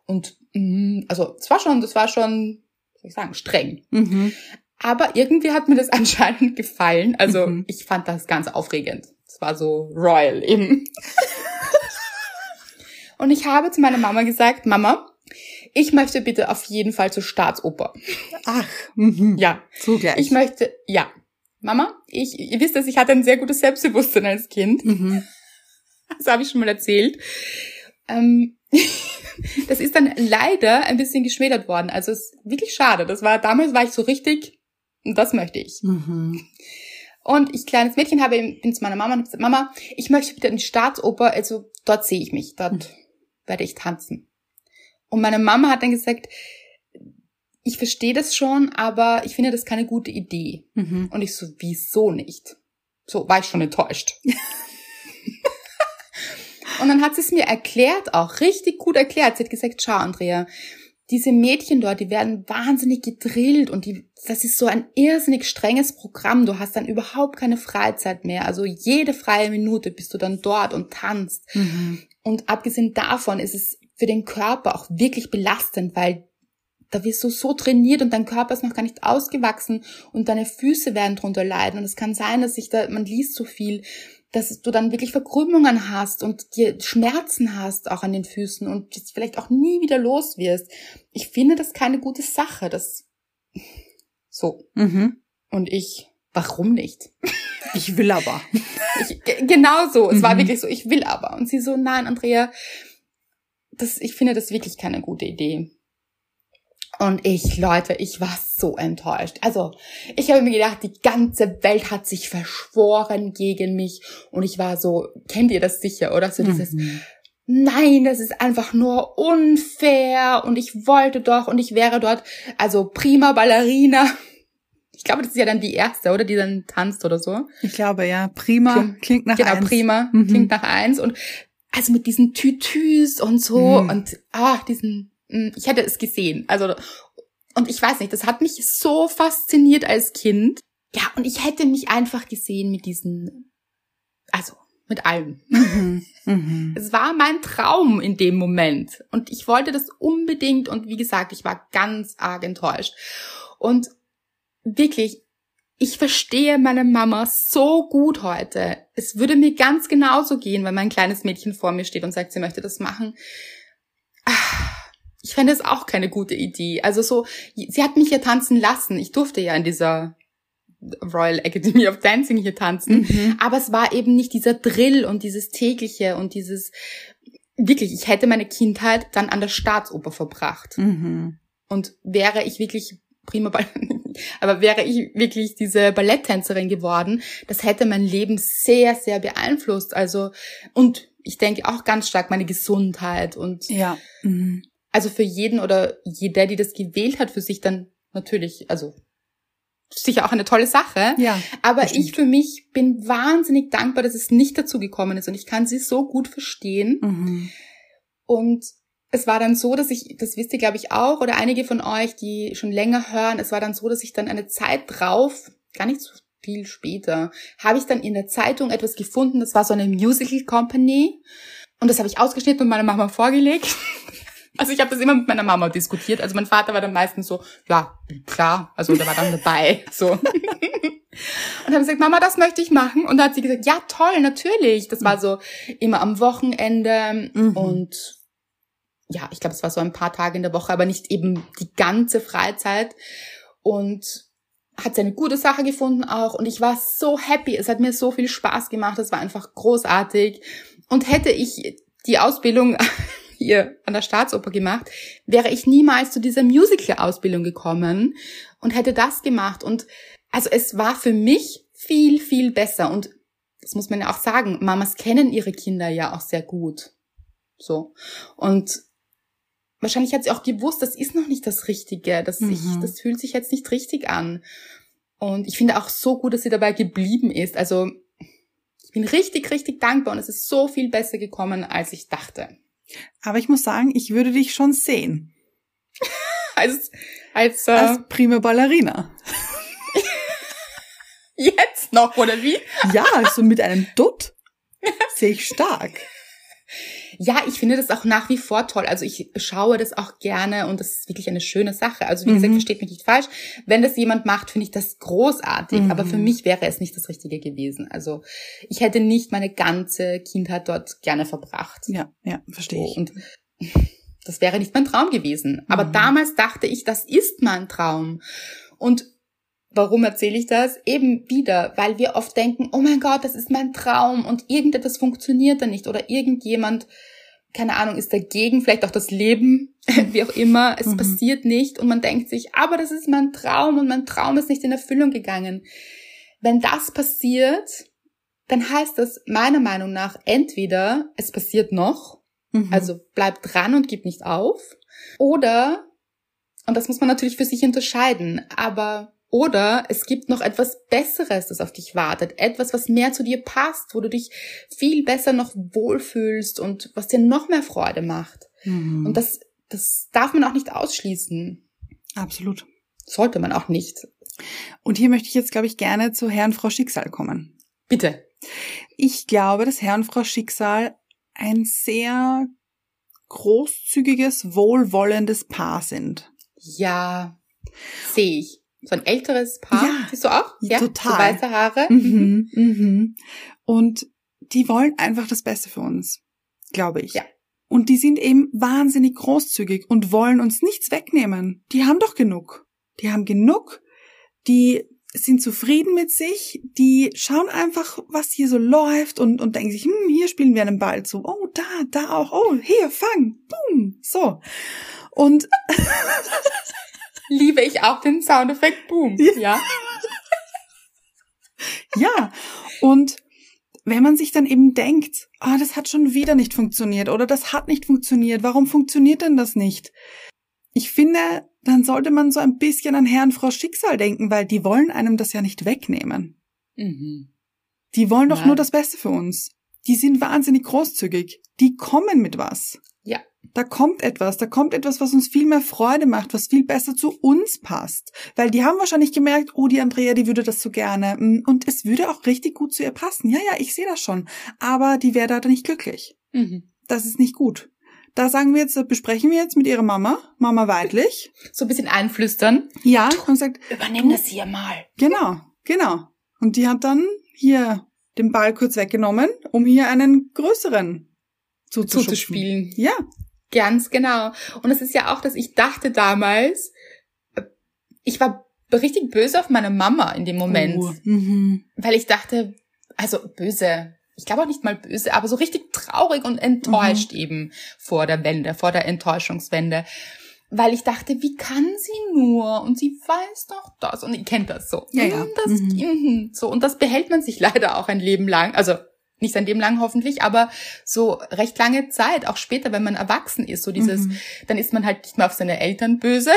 Und mh, also es war schon, das war schon, soll ich sagen, streng. Mhm. Aber irgendwie hat mir das anscheinend gefallen. Also mhm. ich fand das ganz aufregend. Es war so royal eben. Und ich habe zu meiner Mama gesagt, Mama, ich möchte bitte auf jeden Fall zur Staatsoper. Ach, mhm. ja. So gleich. Ich möchte, ja, Mama, ich, ihr wisst dass ich hatte ein sehr gutes Selbstbewusstsein als Kind. Mhm. Das habe ich schon mal erzählt. Ähm, das ist dann leider ein bisschen geschmälert worden. Also es ist wirklich schade. Das war, damals war ich so richtig, das möchte ich. Mhm. Und ich, kleines Mädchen, habe, bin zu meiner Mama und gesagt, Mama, ich möchte wieder in die Staatsoper, also dort sehe ich mich, dort mhm. Werde ich tanzen. Und meine Mama hat dann gesagt, ich verstehe das schon, aber ich finde das keine gute Idee. Mhm. Und ich so, wieso nicht? So, war ich schon enttäuscht. und dann hat sie es mir erklärt, auch richtig gut erklärt. Sie hat gesagt, schau, Andrea, diese Mädchen dort, die werden wahnsinnig gedrillt und die, das ist so ein irrsinnig strenges Programm. Du hast dann überhaupt keine Freizeit mehr. Also jede freie Minute bist du dann dort und tanzt. Mhm. Und abgesehen davon ist es für den Körper auch wirklich belastend, weil da wirst du so trainiert und dein Körper ist noch gar nicht ausgewachsen und deine Füße werden drunter leiden. Und es kann sein, dass sich da, man liest so viel, dass du dann wirklich Verkrümmungen hast und dir Schmerzen hast auch an den Füßen und jetzt vielleicht auch nie wieder los wirst. Ich finde das keine gute Sache. Das so. Mhm. Und ich, warum nicht? Ich will aber. Ich, genau so. Es mhm. war wirklich so, ich will aber. Und sie so, nein, Andrea, das, ich finde das wirklich keine gute Idee. Und ich, Leute, ich war so enttäuscht. Also, ich habe mir gedacht, die ganze Welt hat sich verschworen gegen mich. Und ich war so, kennt ihr das sicher, oder? So dieses, mhm. nein, das ist einfach nur unfair. Und ich wollte doch und ich wäre dort, also prima Ballerina. Ich glaube, das ist ja dann die erste, oder? Die dann tanzt oder so. Ich glaube, ja. Prima klingt, klingt nach genau, eins. Genau, prima mhm. klingt nach eins. Und also mit diesen Tütüs und so mhm. und ah, diesen hm, ich hätte es gesehen. Also, und ich weiß nicht, das hat mich so fasziniert als Kind. Ja, und ich hätte mich einfach gesehen mit diesen, also mit allem. Mhm, mhm. Es war mein Traum in dem Moment. Und ich wollte das unbedingt. Und wie gesagt, ich war ganz arg enttäuscht. Und wirklich, ich verstehe meine Mama so gut heute. Es würde mir ganz genauso gehen, wenn mein kleines Mädchen vor mir steht und sagt, sie möchte das machen. Ah ich fände es auch keine gute Idee. Also so, sie hat mich ja tanzen lassen. Ich durfte ja in dieser Royal Academy of Dancing hier tanzen. Mhm. Aber es war eben nicht dieser Drill und dieses tägliche und dieses, wirklich, ich hätte meine Kindheit dann an der Staatsoper verbracht. Mhm. Und wäre ich wirklich prima Ball, aber wäre ich wirklich diese Balletttänzerin geworden, das hätte mein Leben sehr, sehr beeinflusst. Also, und ich denke auch ganz stark meine Gesundheit und Ja. Mhm. also für jeden oder jeder, die das gewählt hat, für sich dann natürlich, also sicher auch eine tolle Sache. Ja. Aber bestimmt. ich für mich bin wahnsinnig dankbar, dass es nicht dazu gekommen ist und ich kann sie so gut verstehen. Mhm. Und es war dann so, dass ich, das wisst ihr glaube ich auch, oder einige von euch, die schon länger hören, es war dann so, dass ich dann eine Zeit drauf, gar nicht so viel später, habe ich dann in der Zeitung etwas gefunden, das war so eine Musical Company und das habe ich ausgeschnitten und meiner Mama vorgelegt. Also ich habe das immer mit meiner Mama diskutiert. Also mein Vater war dann meistens so, ja, klar, also der war dann dabei. So. Und habe gesagt, Mama, das möchte ich machen. Und dann hat sie gesagt, ja, toll, natürlich. Das war so immer am Wochenende Mhm. und ja, ich glaube, es war so ein paar Tage in der Woche, aber nicht eben die ganze Freizeit. Und hat sie eine gute Sache gefunden auch. Und ich war so happy. Es hat mir so viel Spaß gemacht. Es war einfach großartig. Und hätte ich die Ausbildung hier an der Staatsoper gemacht, wäre ich niemals zu dieser Musical-Ausbildung gekommen und hätte das gemacht. Und also es war für mich viel, viel besser. Und das muss man ja auch sagen, Mamas kennen ihre Kinder ja auch sehr gut. So. Und wahrscheinlich hat sie auch gewusst, das ist noch nicht das Richtige. Das, ich, Mhm. das fühlt sich jetzt nicht richtig an. Und ich finde auch so gut, dass sie dabei geblieben ist. Also ich bin richtig, richtig dankbar und es ist so viel besser gekommen, als ich dachte. Aber ich muss sagen, ich würde dich schon sehen. Als, als, äh, Als prima Ballerina. jetzt noch, oder wie? Ja, so mit einem Dutt sehe ich stark. Ja, ich finde das auch nach wie vor toll. Also ich schaue das auch gerne und das ist wirklich eine schöne Sache. Also wie gesagt, Mhm. versteht mich nicht falsch. Wenn das jemand macht, finde ich das großartig. Mhm. Aber für mich wäre es nicht das Richtige gewesen. Also ich hätte nicht meine ganze Kindheit dort gerne verbracht. Ja, ja, verstehe So, ich. und das wäre nicht mein Traum gewesen. Aber Mhm. damals dachte ich, das ist mein Traum. Und warum erzähle ich das? Eben wieder, weil wir oft denken, oh mein Gott, das ist mein Traum und irgendetwas funktioniert da nicht oder irgendjemand, keine Ahnung, ist dagegen, vielleicht auch das Leben, wie auch immer, es Mhm. passiert nicht und man denkt sich, aber das ist mein Traum und mein Traum ist nicht in Erfüllung gegangen. Wenn das passiert, dann heißt das meiner Meinung nach entweder es passiert noch Mhm. also bleib dran und gib nicht auf. Oder, und das muss man natürlich für sich unterscheiden, aber oder es gibt noch etwas Besseres, das auf dich wartet. Etwas, was mehr zu dir passt, wo du dich viel besser noch wohlfühlst und was dir noch mehr Freude macht. Mhm. Und das, das darf man auch nicht ausschließen. Absolut. Sollte man auch nicht. Und hier möchte ich jetzt, glaube ich, gerne zu Herrn Frau Schicksal kommen. Bitte. Ich glaube, dass Herr und Frau Schicksal ein sehr großzügiges, wohlwollendes Paar sind. Ja, sehe ich. So ein älteres Paar. Ja, Siehst du auch? Ja, total. So weiße Haare. Mhm, mhm. Und die wollen einfach das Beste für uns, glaube ich. Ja. Und die sind eben wahnsinnig großzügig und wollen uns nichts wegnehmen. Die haben doch genug. Die haben genug. Die sind zufrieden mit sich. Die schauen einfach, was hier so läuft und, und denken sich, hm, hier spielen wir einen Ball zu. Oh, da, da auch. Oh, hier, fang. Boom. So. Und Liebe ich auch den Soundeffekt Boom. Ja. ja. Ja, und wenn man sich dann eben denkt, ah, das hat schon wieder nicht funktioniert oder das hat nicht funktioniert, warum funktioniert denn das nicht? Ich finde, dann sollte man so ein bisschen an Herrn Frau Schicksal denken, weil die wollen einem das ja nicht wegnehmen. Mhm. Die wollen doch Nein. nur das Beste für uns. Die sind wahnsinnig großzügig. Die kommen mit was. Da kommt etwas, da kommt etwas, was uns viel mehr Freude macht, was viel besser zu uns passt. Weil die haben wahrscheinlich gemerkt, oh, die Andrea, die würde das so gerne. mm, Und es würde auch richtig gut zu ihr passen. Ja, ja, ich sehe das schon. Aber die wäre da nicht glücklich. Mhm. Das ist nicht gut. Da sagen wir jetzt, äh, besprechen wir jetzt mit ihrer Mama, Mama Weidlich. So ein bisschen einflüstern. Ja, und sagt, Übernimm das hier mal. Genau, genau. Und die hat dann hier den Ball kurz weggenommen, um hier einen größeren. Zuzuspielen. Ja, Ganz genau. Und es ist ja auch, dass ich dachte damals, äh, ich war richtig böse auf meine Mama in dem Moment. Oh, mhm. Weil ich dachte, also böse, ich glaube auch nicht mal böse, aber so richtig traurig und enttäuscht eben vor der Wende, vor der Enttäuschungswende. weil ich dachte, wie kann sie nur? Und sie weiß doch das. Und ich kennt das so. Ja, ja. Das, mhm. So, und das behält man sich leider auch ein Leben lang. Also nicht sein Leben lang hoffentlich, aber so recht lange Zeit, auch später, wenn man erwachsen ist, so dieses, Mhm. dann ist man halt nicht mehr auf seine Eltern böse.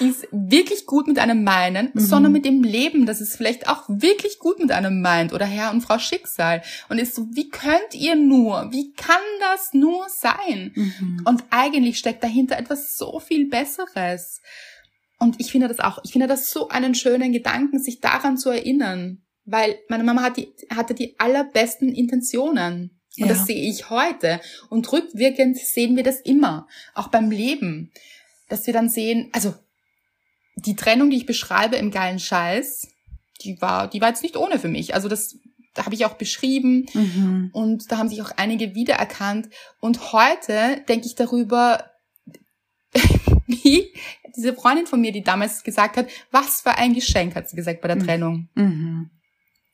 die es wirklich gut mit einem meinen, Mhm. sondern mit dem Leben, das es vielleicht auch wirklich gut mit einem meint oder Herr und Frau Schicksal und ist so, wie könnt ihr nur, wie kann das nur sein? Mhm. Und eigentlich steckt dahinter etwas so viel Besseres. Und ich finde das auch, ich finde das so einen schönen Gedanken, sich daran zu erinnern. Weil meine Mama hat die, hatte die allerbesten Intentionen. Und Ja. das sehe ich heute. Und rückwirkend sehen wir das immer. Auch beim Leben. Dass wir dann sehen, also, die Trennung, die ich beschreibe im geilen Scheiß, die war, die war jetzt nicht ohne für mich. Also das, da habe ich auch beschrieben. Mhm. Und da haben sich auch einige wiedererkannt. Und heute denke ich darüber, wie diese Freundin von mir, die damals gesagt hat, was für ein Geschenk, hat sie gesagt bei der Mhm. Trennung. Mhm.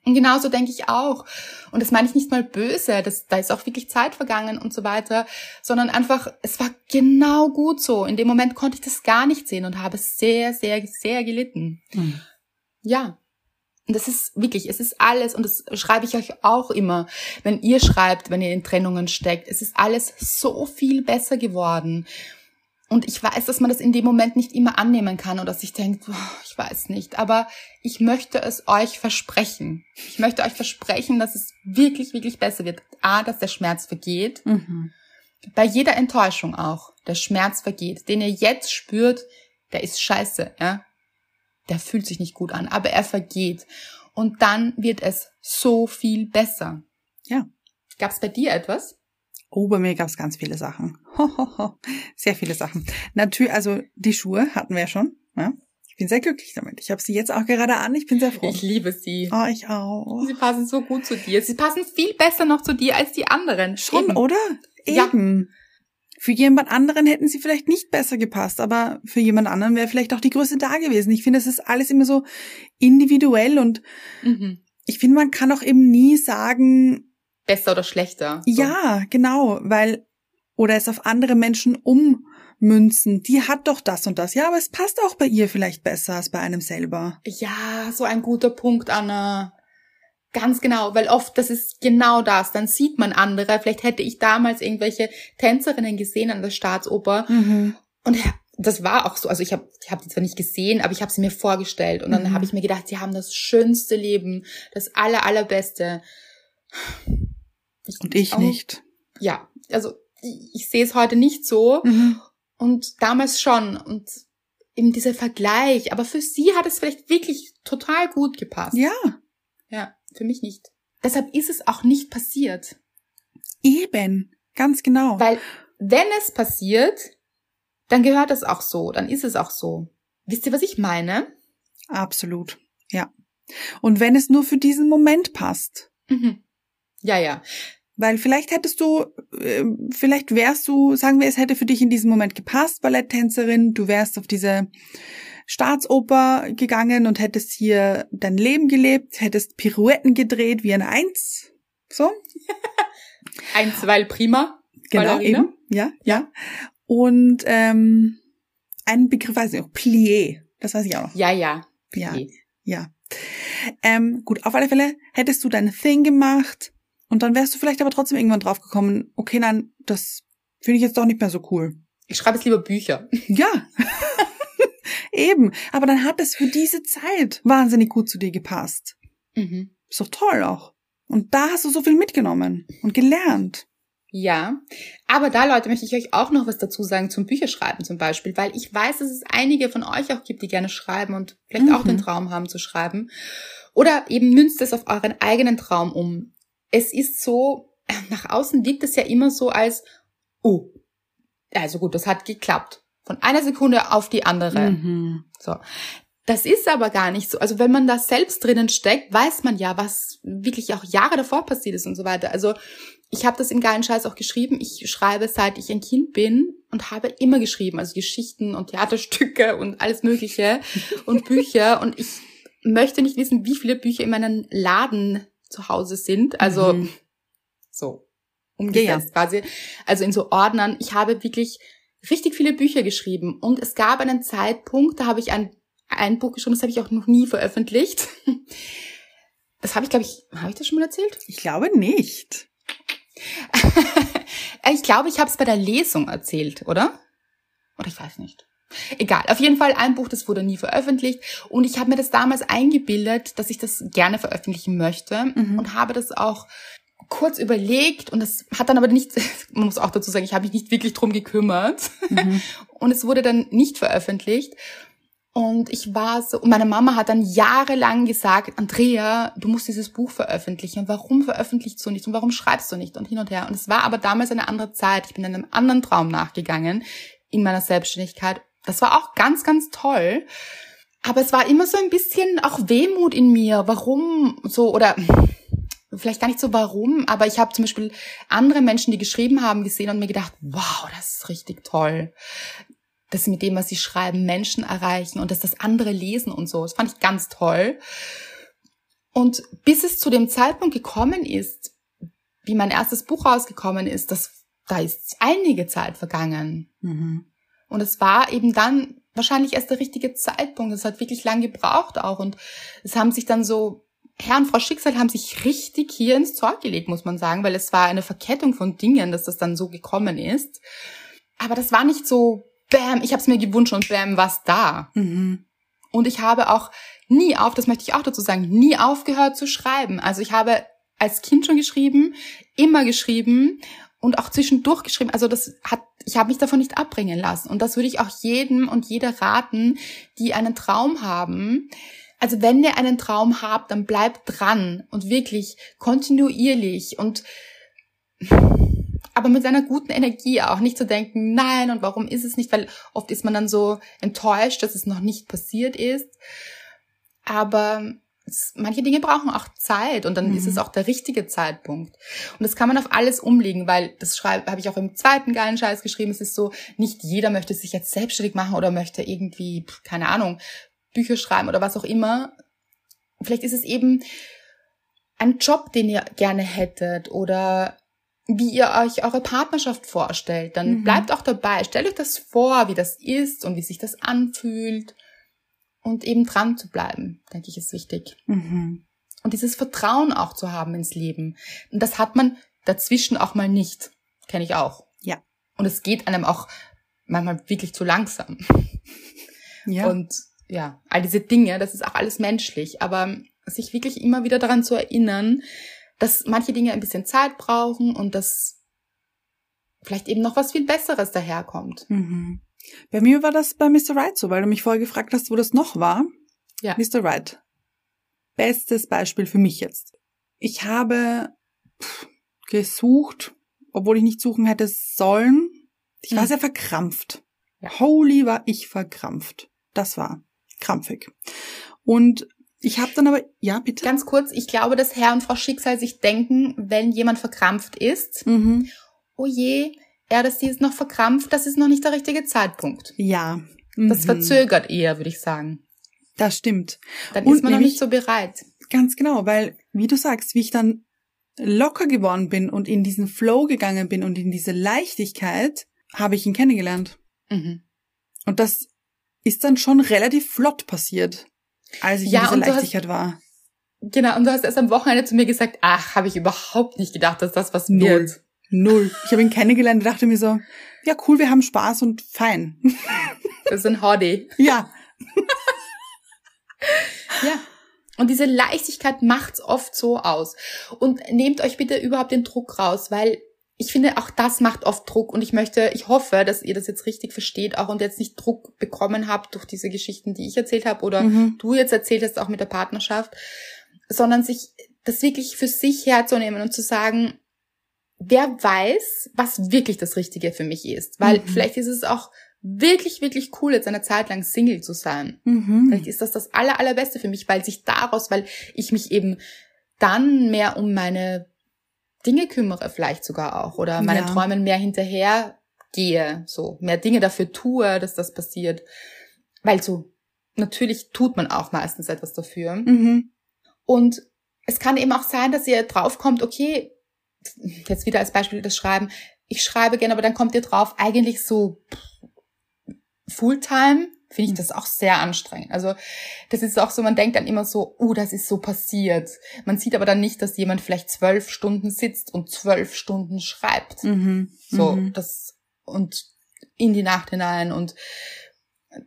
Und genauso denke ich auch. Und das meine ich nicht mal böse, das, da ist auch wirklich Zeit vergangen und so weiter, sondern einfach, es war genau gut so. In dem Moment konnte ich das gar nicht sehen und habe sehr, sehr, sehr gelitten. Mhm. Ja. Und das ist wirklich, es ist alles, und das schreibe ich euch auch immer, wenn ihr schreibt, wenn ihr in Trennungen steckt, es ist alles so viel besser geworden. Und ich weiß, dass man das in dem Moment nicht immer annehmen kann oder sich denkt, boah, ich weiß nicht, aber ich möchte es euch versprechen. Ich möchte euch versprechen, dass es wirklich, wirklich besser wird. A, dass der Schmerz vergeht. Mhm. Bei jeder Enttäuschung auch. Der Schmerz vergeht. Den ihr jetzt spürt, der ist scheiße, ja. Der fühlt sich nicht gut an, aber er vergeht. Und dann wird es so viel besser. Ja. Gab's bei dir etwas? Oh, bei mir gab es ganz viele Sachen. Ho, ho, ho. Sehr viele Sachen. Natürlich, also die Schuhe hatten wir ja schon. Ja? Ich bin sehr glücklich damit. Ich habe sie jetzt auch gerade an. Ich bin sehr froh. Ich liebe sie. Oh, ich auch. Sie passen so gut zu dir. Sie passen viel besser noch zu dir als die anderen. Schon, Eben. oder? Ja. Eben. Für jemand anderen hätten sie vielleicht nicht besser gepasst, aber für jemand anderen wäre vielleicht auch die Größe da gewesen. Ich finde, es ist alles immer so individuell und Mhm. ich finde, man kann auch eben nie sagen, Besser oder schlechter. So. ja, genau, weil, oder es auf andere Menschen ummünzen. Die hat doch das und das. Ja, aber es passt auch bei ihr vielleicht besser als bei einem selber. Ja, so ein guter Punkt, Anna. Ganz genau, weil oft, das ist genau das. Dann sieht man andere. Vielleicht hätte ich damals irgendwelche Tänzerinnen gesehen an der Staatsoper. Mhm. Und das war auch so. Also ich habe ich hab die zwar nicht gesehen, aber ich habe sie mir vorgestellt. Und dann Mhm. habe ich mir gedacht, sie haben das schönste Leben, das aller, allerbeste. Und ich Oh, nicht. Ja, also ich, ich sehe es heute nicht so. Mhm. Und damals schon. Und eben dieser Vergleich. Aber für sie hat es vielleicht wirklich total gut gepasst. Ja, Ja, für mich nicht. Deshalb ist es auch nicht passiert. eben. Ganz genau. Weil wenn es passiert, dann gehört es auch so, dann ist es auch so. Wisst ihr, was ich meine? Absolut. Ja. Und wenn es nur für diesen Moment passt. Mhm. Ja, ja. Weil vielleicht hättest du, äh, vielleicht wärst du, sagen wir, es hätte für dich in diesem Moment gepasst, Balletttänzerin, du wärst auf diese Staatsoper gegangen und hättest hier dein Leben gelebt, hättest Pirouetten gedreht wie ein Eins. So, Eins, weil prima. genau, Ballerina? eben. Ja, ja. Und ähm, einen Begriff weiß ich auch, Plié. Das weiß ich auch noch. Ja, ja. Ja, Okay. ja. Ähm, gut, auf alle Fälle hättest du dein Thing gemacht und dann wärst du vielleicht aber trotzdem irgendwann draufgekommen, okay, nein, das finde ich jetzt doch nicht mehr so cool. Ich schreibe jetzt lieber Bücher. Ja. Eben. Aber dann hat es für diese Zeit wahnsinnig gut zu dir gepasst. Mhm. Ist doch toll auch. Und da hast du so viel mitgenommen und gelernt. Ja, aber da, Leute, möchte ich euch auch noch was dazu sagen zum Bücherschreiben zum Beispiel, weil ich weiß, dass es einige von euch auch gibt, die gerne schreiben und vielleicht auch Mhm. den Traum haben zu schreiben. Oder eben münzt es auf euren eigenen Traum um. Es ist so, nach außen wirkt es ja immer so als, oh, also gut, das hat geklappt. Von einer Sekunde auf die andere. Mhm. So. Das ist aber gar nicht so. Also wenn man da selbst drinnen steckt, weiß man ja, was wirklich auch Jahre davor passiert ist und so weiter. Also ich habe das im geilen Scheiß auch geschrieben. Ich schreibe seit ich ein Kind bin und habe immer geschrieben, also Geschichten und Theaterstücke und alles Mögliche und Bücher. Und ich möchte nicht wissen, wie viele Bücher in meinem Laden zu Hause sind. Also Mhm. so. umgesetzt quasi. Also in so Ordnern. Ich habe wirklich richtig viele Bücher geschrieben und es gab einen Zeitpunkt, da habe ich ein, ein Buch geschrieben, das habe ich auch noch nie veröffentlicht. Das habe ich, glaube ich, habe ich das schon mal erzählt? Ich glaube nicht. ich glaube, ich habe es bei der Lesung erzählt, oder? Oder ich weiß nicht. Egal, auf jeden Fall ein Buch, das wurde nie veröffentlicht und ich habe mir das damals eingebildet, dass ich das gerne veröffentlichen möchte mhm. und habe das auch kurz überlegt und das hat dann aber nicht, man muss auch dazu sagen, ich habe mich nicht wirklich drum gekümmert mhm. und es wurde dann nicht veröffentlicht und ich war so, und meine Mama hat dann jahrelang gesagt, Andrea, du musst dieses Buch veröffentlichen. Warum veröffentlichst du nicht? Und warum schreibst du nicht? Und hin und her. Und es war aber damals eine andere Zeit. Ich bin einem anderen Traum nachgegangen in meiner Selbstständigkeit. Das war auch ganz, ganz toll. Aber es war immer so ein bisschen auch Wehmut in mir. Warum so, oder vielleicht gar nicht so warum, aber ich habe zum Beispiel andere Menschen, die geschrieben haben, gesehen und mir gedacht, wow, das ist richtig toll dass sie mit dem, was sie schreiben, Menschen erreichen und dass das andere lesen und so. Das fand ich ganz toll. Und bis es zu dem Zeitpunkt gekommen ist, wie mein erstes Buch rausgekommen ist, das, da ist einige Zeit vergangen. Mhm. Und es war eben dann wahrscheinlich erst der richtige Zeitpunkt. Es hat wirklich lang gebraucht auch. Und es haben sich dann so, Herr und Frau Schicksal haben sich richtig hier ins Zeug gelegt, muss man sagen, weil es war eine Verkettung von Dingen, dass das dann so gekommen ist. Aber das war nicht so bam, ich habe es mir gewünscht und bam, was da. Mhm. Und ich habe auch nie auf, das möchte ich auch dazu sagen, nie aufgehört zu schreiben. Also ich habe als Kind schon geschrieben, immer geschrieben und auch zwischendurch geschrieben. Also das hat, ich habe mich davon nicht abbringen lassen. Und das würde ich auch jedem und jeder raten, die einen Traum haben. Also wenn ihr einen Traum habt, dann bleibt dran und wirklich kontinuierlich und aber mit seiner guten Energie auch nicht zu denken, nein, und warum ist es nicht, weil oft ist man dann so enttäuscht, dass es noch nicht passiert ist. Aber es, manche Dinge brauchen auch Zeit und dann mhm. ist es auch der richtige Zeitpunkt. Und das kann man auf alles umlegen, weil das schreibe habe ich auch im zweiten geilen Scheiß geschrieben. Es ist so, nicht jeder möchte sich jetzt selbstständig machen oder möchte irgendwie, keine Ahnung, Bücher schreiben oder was auch immer. Vielleicht ist es eben ein Job, den ihr gerne hättet oder wie ihr euch eure Partnerschaft vorstellt. Dann mhm. bleibt auch dabei. Stellt euch das vor, wie das ist und wie sich das anfühlt. Und eben dran zu bleiben, denke ich, ist wichtig. Mhm. Und dieses Vertrauen auch zu haben ins Leben. Und das hat man dazwischen auch mal nicht. Kenne ich auch. Ja. Und es geht einem auch manchmal wirklich zu langsam. Ja. Und ja, all diese Dinge, das ist auch alles menschlich. Aber sich wirklich immer wieder daran zu erinnern, dass manche Dinge ein bisschen Zeit brauchen und dass vielleicht eben noch was viel Besseres daherkommt. Mhm. Bei mir war das bei Mr. Right so, weil du mich vorher gefragt hast, wo das noch war. Ja. Mr. Right. Bestes Beispiel für mich jetzt. Ich habe pff, gesucht, obwohl ich nicht suchen hätte sollen. Ich war hm. sehr verkrampft. Ja. Holy war ich verkrampft. Das war krampfig. Und ich habe dann aber, ja, bitte. Ganz kurz, ich glaube, dass Herr und Frau Schicksal sich denken, wenn jemand verkrampft ist, mhm. oh je, er, dass die ist noch verkrampft, das ist noch nicht der richtige Zeitpunkt. Ja. Mhm. Das verzögert eher, würde ich sagen. Das stimmt. Dann und ist man noch nicht so bereit. Ganz genau, weil, wie du sagst, wie ich dann locker geworden bin und in diesen Flow gegangen bin und in diese Leichtigkeit, habe ich ihn kennengelernt. Mhm. Und das ist dann schon relativ flott passiert als ich ja, in dieser Leichtigkeit hast, war. Genau, und du hast erst am Wochenende zu mir gesagt, ach, habe ich überhaupt nicht gedacht, dass das was Null. wird. Null. Ich habe ihn kennengelernt und dachte mir so, ja cool, wir haben Spaß und fein. Das ist ein Hobby. Ja. ja. Und diese Leichtigkeit macht's oft so aus. Und nehmt euch bitte überhaupt den Druck raus, weil ich finde, auch das macht oft Druck und ich möchte, ich hoffe, dass ihr das jetzt richtig versteht auch und jetzt nicht Druck bekommen habt durch diese Geschichten, die ich erzählt habe oder mhm. du jetzt erzählt hast, auch mit der Partnerschaft, sondern sich das wirklich für sich herzunehmen und zu sagen, wer weiß, was wirklich das Richtige für mich ist. Weil mhm. vielleicht ist es auch wirklich, wirklich cool, jetzt eine Zeit lang Single zu sein. Mhm. Vielleicht ist das das aller, allerbeste für mich, weil sich daraus, weil ich mich eben dann mehr um meine Dinge kümmere vielleicht sogar auch oder meine ja. Träumen mehr hinterher gehe, so mehr Dinge dafür tue, dass das passiert. Weil so natürlich tut man auch meistens etwas dafür. Mhm. Und es kann eben auch sein, dass ihr draufkommt, okay, jetzt wieder als Beispiel das Schreiben, ich schreibe gerne, aber dann kommt ihr drauf, eigentlich so Fulltime finde ich das auch sehr anstrengend. Also das ist auch so, man denkt dann immer so, oh, das ist so passiert. Man sieht aber dann nicht, dass jemand vielleicht zwölf Stunden sitzt und zwölf Stunden schreibt. Mhm. So, Mhm. das und in die Nacht hinein und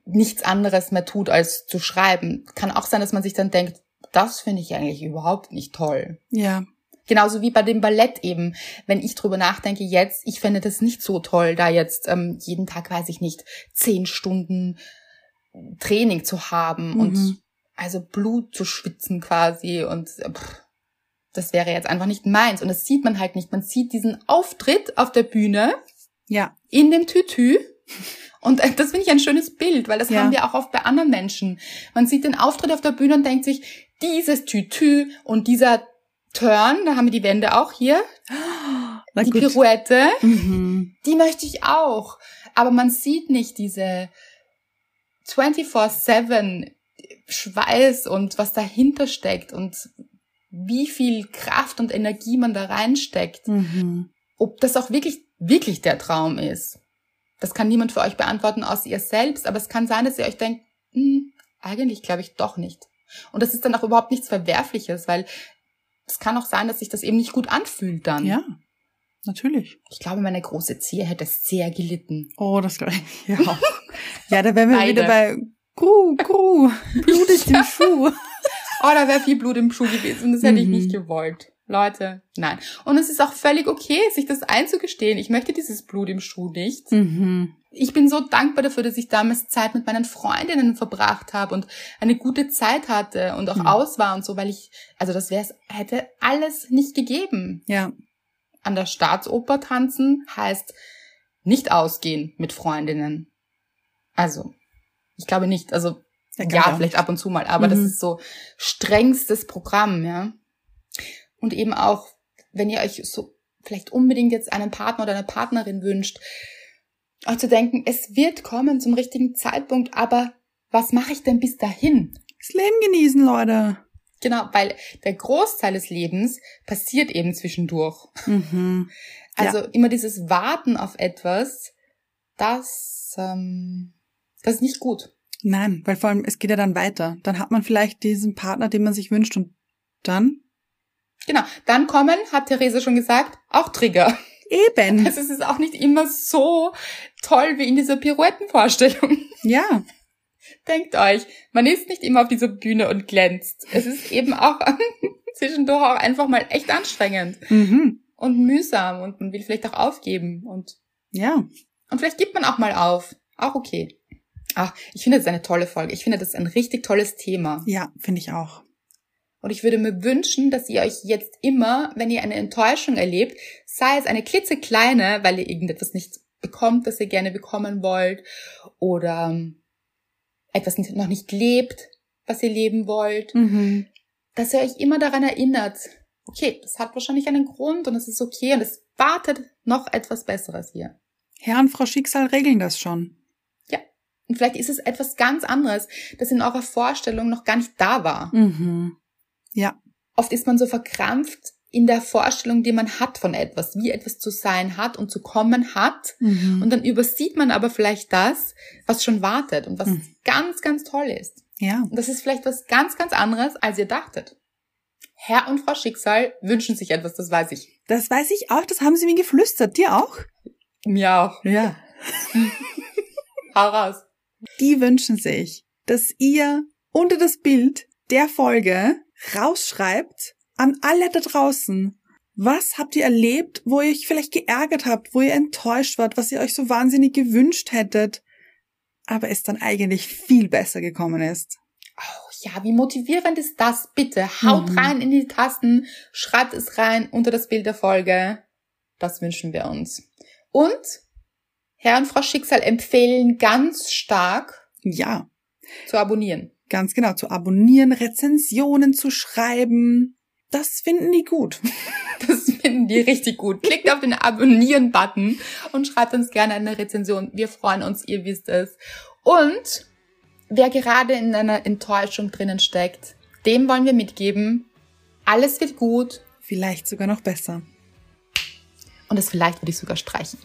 nichts anderes mehr tut, als zu schreiben. Kann auch sein, dass man sich dann denkt, das finde ich eigentlich überhaupt nicht toll. Ja. Genauso wie bei dem Ballett eben. Wenn ich drüber nachdenke jetzt, ich fände das nicht so toll, da jetzt ähm, jeden Tag, weiß ich nicht, zehn Stunden Training zu haben Mhm. und also Blut zu schwitzen quasi und äh, pff, das wäre jetzt einfach nicht meins. Und das sieht man halt nicht. Man sieht diesen Auftritt auf der Bühne Ja. in dem Tütü. Und äh, das finde ich ein schönes Bild, weil das Ja. haben wir auch oft bei anderen Menschen. Man sieht den Auftritt auf der Bühne und denkt sich, dieses Tütü und dieser Turn, da haben wir die Wände auch hier, Na die gut. Pirouette, Mhm. die möchte ich auch. Aber man sieht nicht diese 24-7 Schweiß und was dahinter steckt und wie viel Kraft und Energie man da reinsteckt Mhm. ob das auch wirklich, wirklich der Traum ist. Das kann niemand für euch beantworten aus ihr selbst, aber es kann sein, dass ihr euch denkt, hm, eigentlich glaube ich doch nicht. Und das ist dann auch überhaupt nichts Verwerfliches, weil es kann auch sein, dass sich das eben nicht gut anfühlt dann. Ja. Natürlich. Ich glaube, meine große Zehe hätte sehr gelitten. Oh, das glaube ich. Ja. ja, da wären wir Beide. wieder bei Gru, Gru, Blut ist im Schuh. Oh, da wäre viel Blut im Schuh gewesen und das hätte ich Mhm. nicht gewollt. Leute, nein. Und es ist auch völlig okay, sich das einzugestehen. Ich möchte dieses Blut im Schuh nicht. Mhm. ich bin so dankbar dafür, dass ich damals Zeit mit meinen Freundinnen verbracht habe und eine gute Zeit hatte und auch Mhm. aus war und so, weil ich, also das wäre hätte alles nicht gegeben. Ja. An der Staatsoper tanzen heißt nicht ausgehen mit Freundinnen. Also, ich glaube nicht. Also, Ja, vielleicht ab und zu mal, aber das Mhm. ist so strengstes Programm, ja. Und eben auch, wenn ihr euch so vielleicht unbedingt jetzt einen Partner oder eine Partnerin wünscht, euch zu denken, es wird kommen zum richtigen Zeitpunkt, aber was mache ich denn bis dahin? Das Leben genießen, Leute. Genau, weil der Großteil des Lebens passiert eben zwischendurch. Mhm. Also immer dieses Warten auf etwas, das, ähm, das ist nicht gut. Nein, weil vor allem, es geht ja dann weiter. Dann hat man vielleicht diesen Partner, den man sich wünscht und dann? Genau, dann kommen, hat Therese schon gesagt, auch Trigger. Eben. Also es ist auch nicht immer so toll wie in dieser Pirouettenvorstellung. Ja. Denkt euch, man ist nicht immer auf dieser Bühne und glänzt. Es ist eben auch zwischendurch auch einfach mal echt anstrengend Mhm. und mühsam und man will vielleicht auch aufgeben und, Ja. und vielleicht gibt man auch mal auf. Auch okay. Ach, ich finde das ist eine tolle Folge. Ich finde das ist ein richtig tolles Thema. Ja, finde ich auch. Und ich würde mir wünschen, dass ihr euch jetzt immer, wenn ihr eine Enttäuschung erlebt, sei es eine klitzekleine, weil ihr irgendetwas nicht bekommt, das ihr gerne bekommen wollt, oder ähm, etwas noch nicht lebt, was ihr leben wollt, Mhm. dass ihr euch immer daran erinnert, okay, das hat wahrscheinlich einen Grund und es ist okay und es wartet noch etwas Besseres hier. Herr und Frau Schicksal regeln das schon. Und vielleicht ist es etwas ganz anderes, das in eurer Vorstellung noch gar nicht da war. Mhm. Ja. oft ist man so verkrampft in der Vorstellung, die man hat von etwas, wie etwas zu sein hat und zu kommen hat. Mhm. Und dann übersieht man aber vielleicht das, was schon wartet und was Mhm. ganz, ganz toll ist. ja. Und das ist vielleicht was ganz, ganz anderes, als ihr dachtet. Herr und Frau Schicksal wünschen sich etwas, das weiß ich. Das weiß ich auch, das haben sie mir geflüstert. Dir auch? Mir auch. Ja. Hau raus. Die wünschen sich, dass ihr unter das Bild der Folge rausschreibt an alle da draußen. Was habt ihr erlebt, wo ihr euch vielleicht geärgert habt, wo ihr enttäuscht wart, was ihr euch so wahnsinnig gewünscht hättet, aber es dann eigentlich viel besser gekommen ist? Oh ja, wie motivierend ist das? Bitte haut Mhm. rein in die Tasten, schreibt es rein unter das Bild der Folge. Das wünschen wir uns. Und Herr und Frau Schicksal empfehlen ganz stark Ja, zu abonnieren. Ganz genau, zu abonnieren, Rezensionen zu schreiben. Das finden die gut. Das finden die richtig gut. Klickt auf den Abonnieren-Button und schreibt uns gerne eine Rezension. Wir freuen uns, ihr wisst es. Und wer gerade in einer Enttäuschung drinnen steckt, dem wollen wir mitgeben, alles wird gut. Vielleicht sogar noch besser. und das vielleicht würde ich sogar streichen.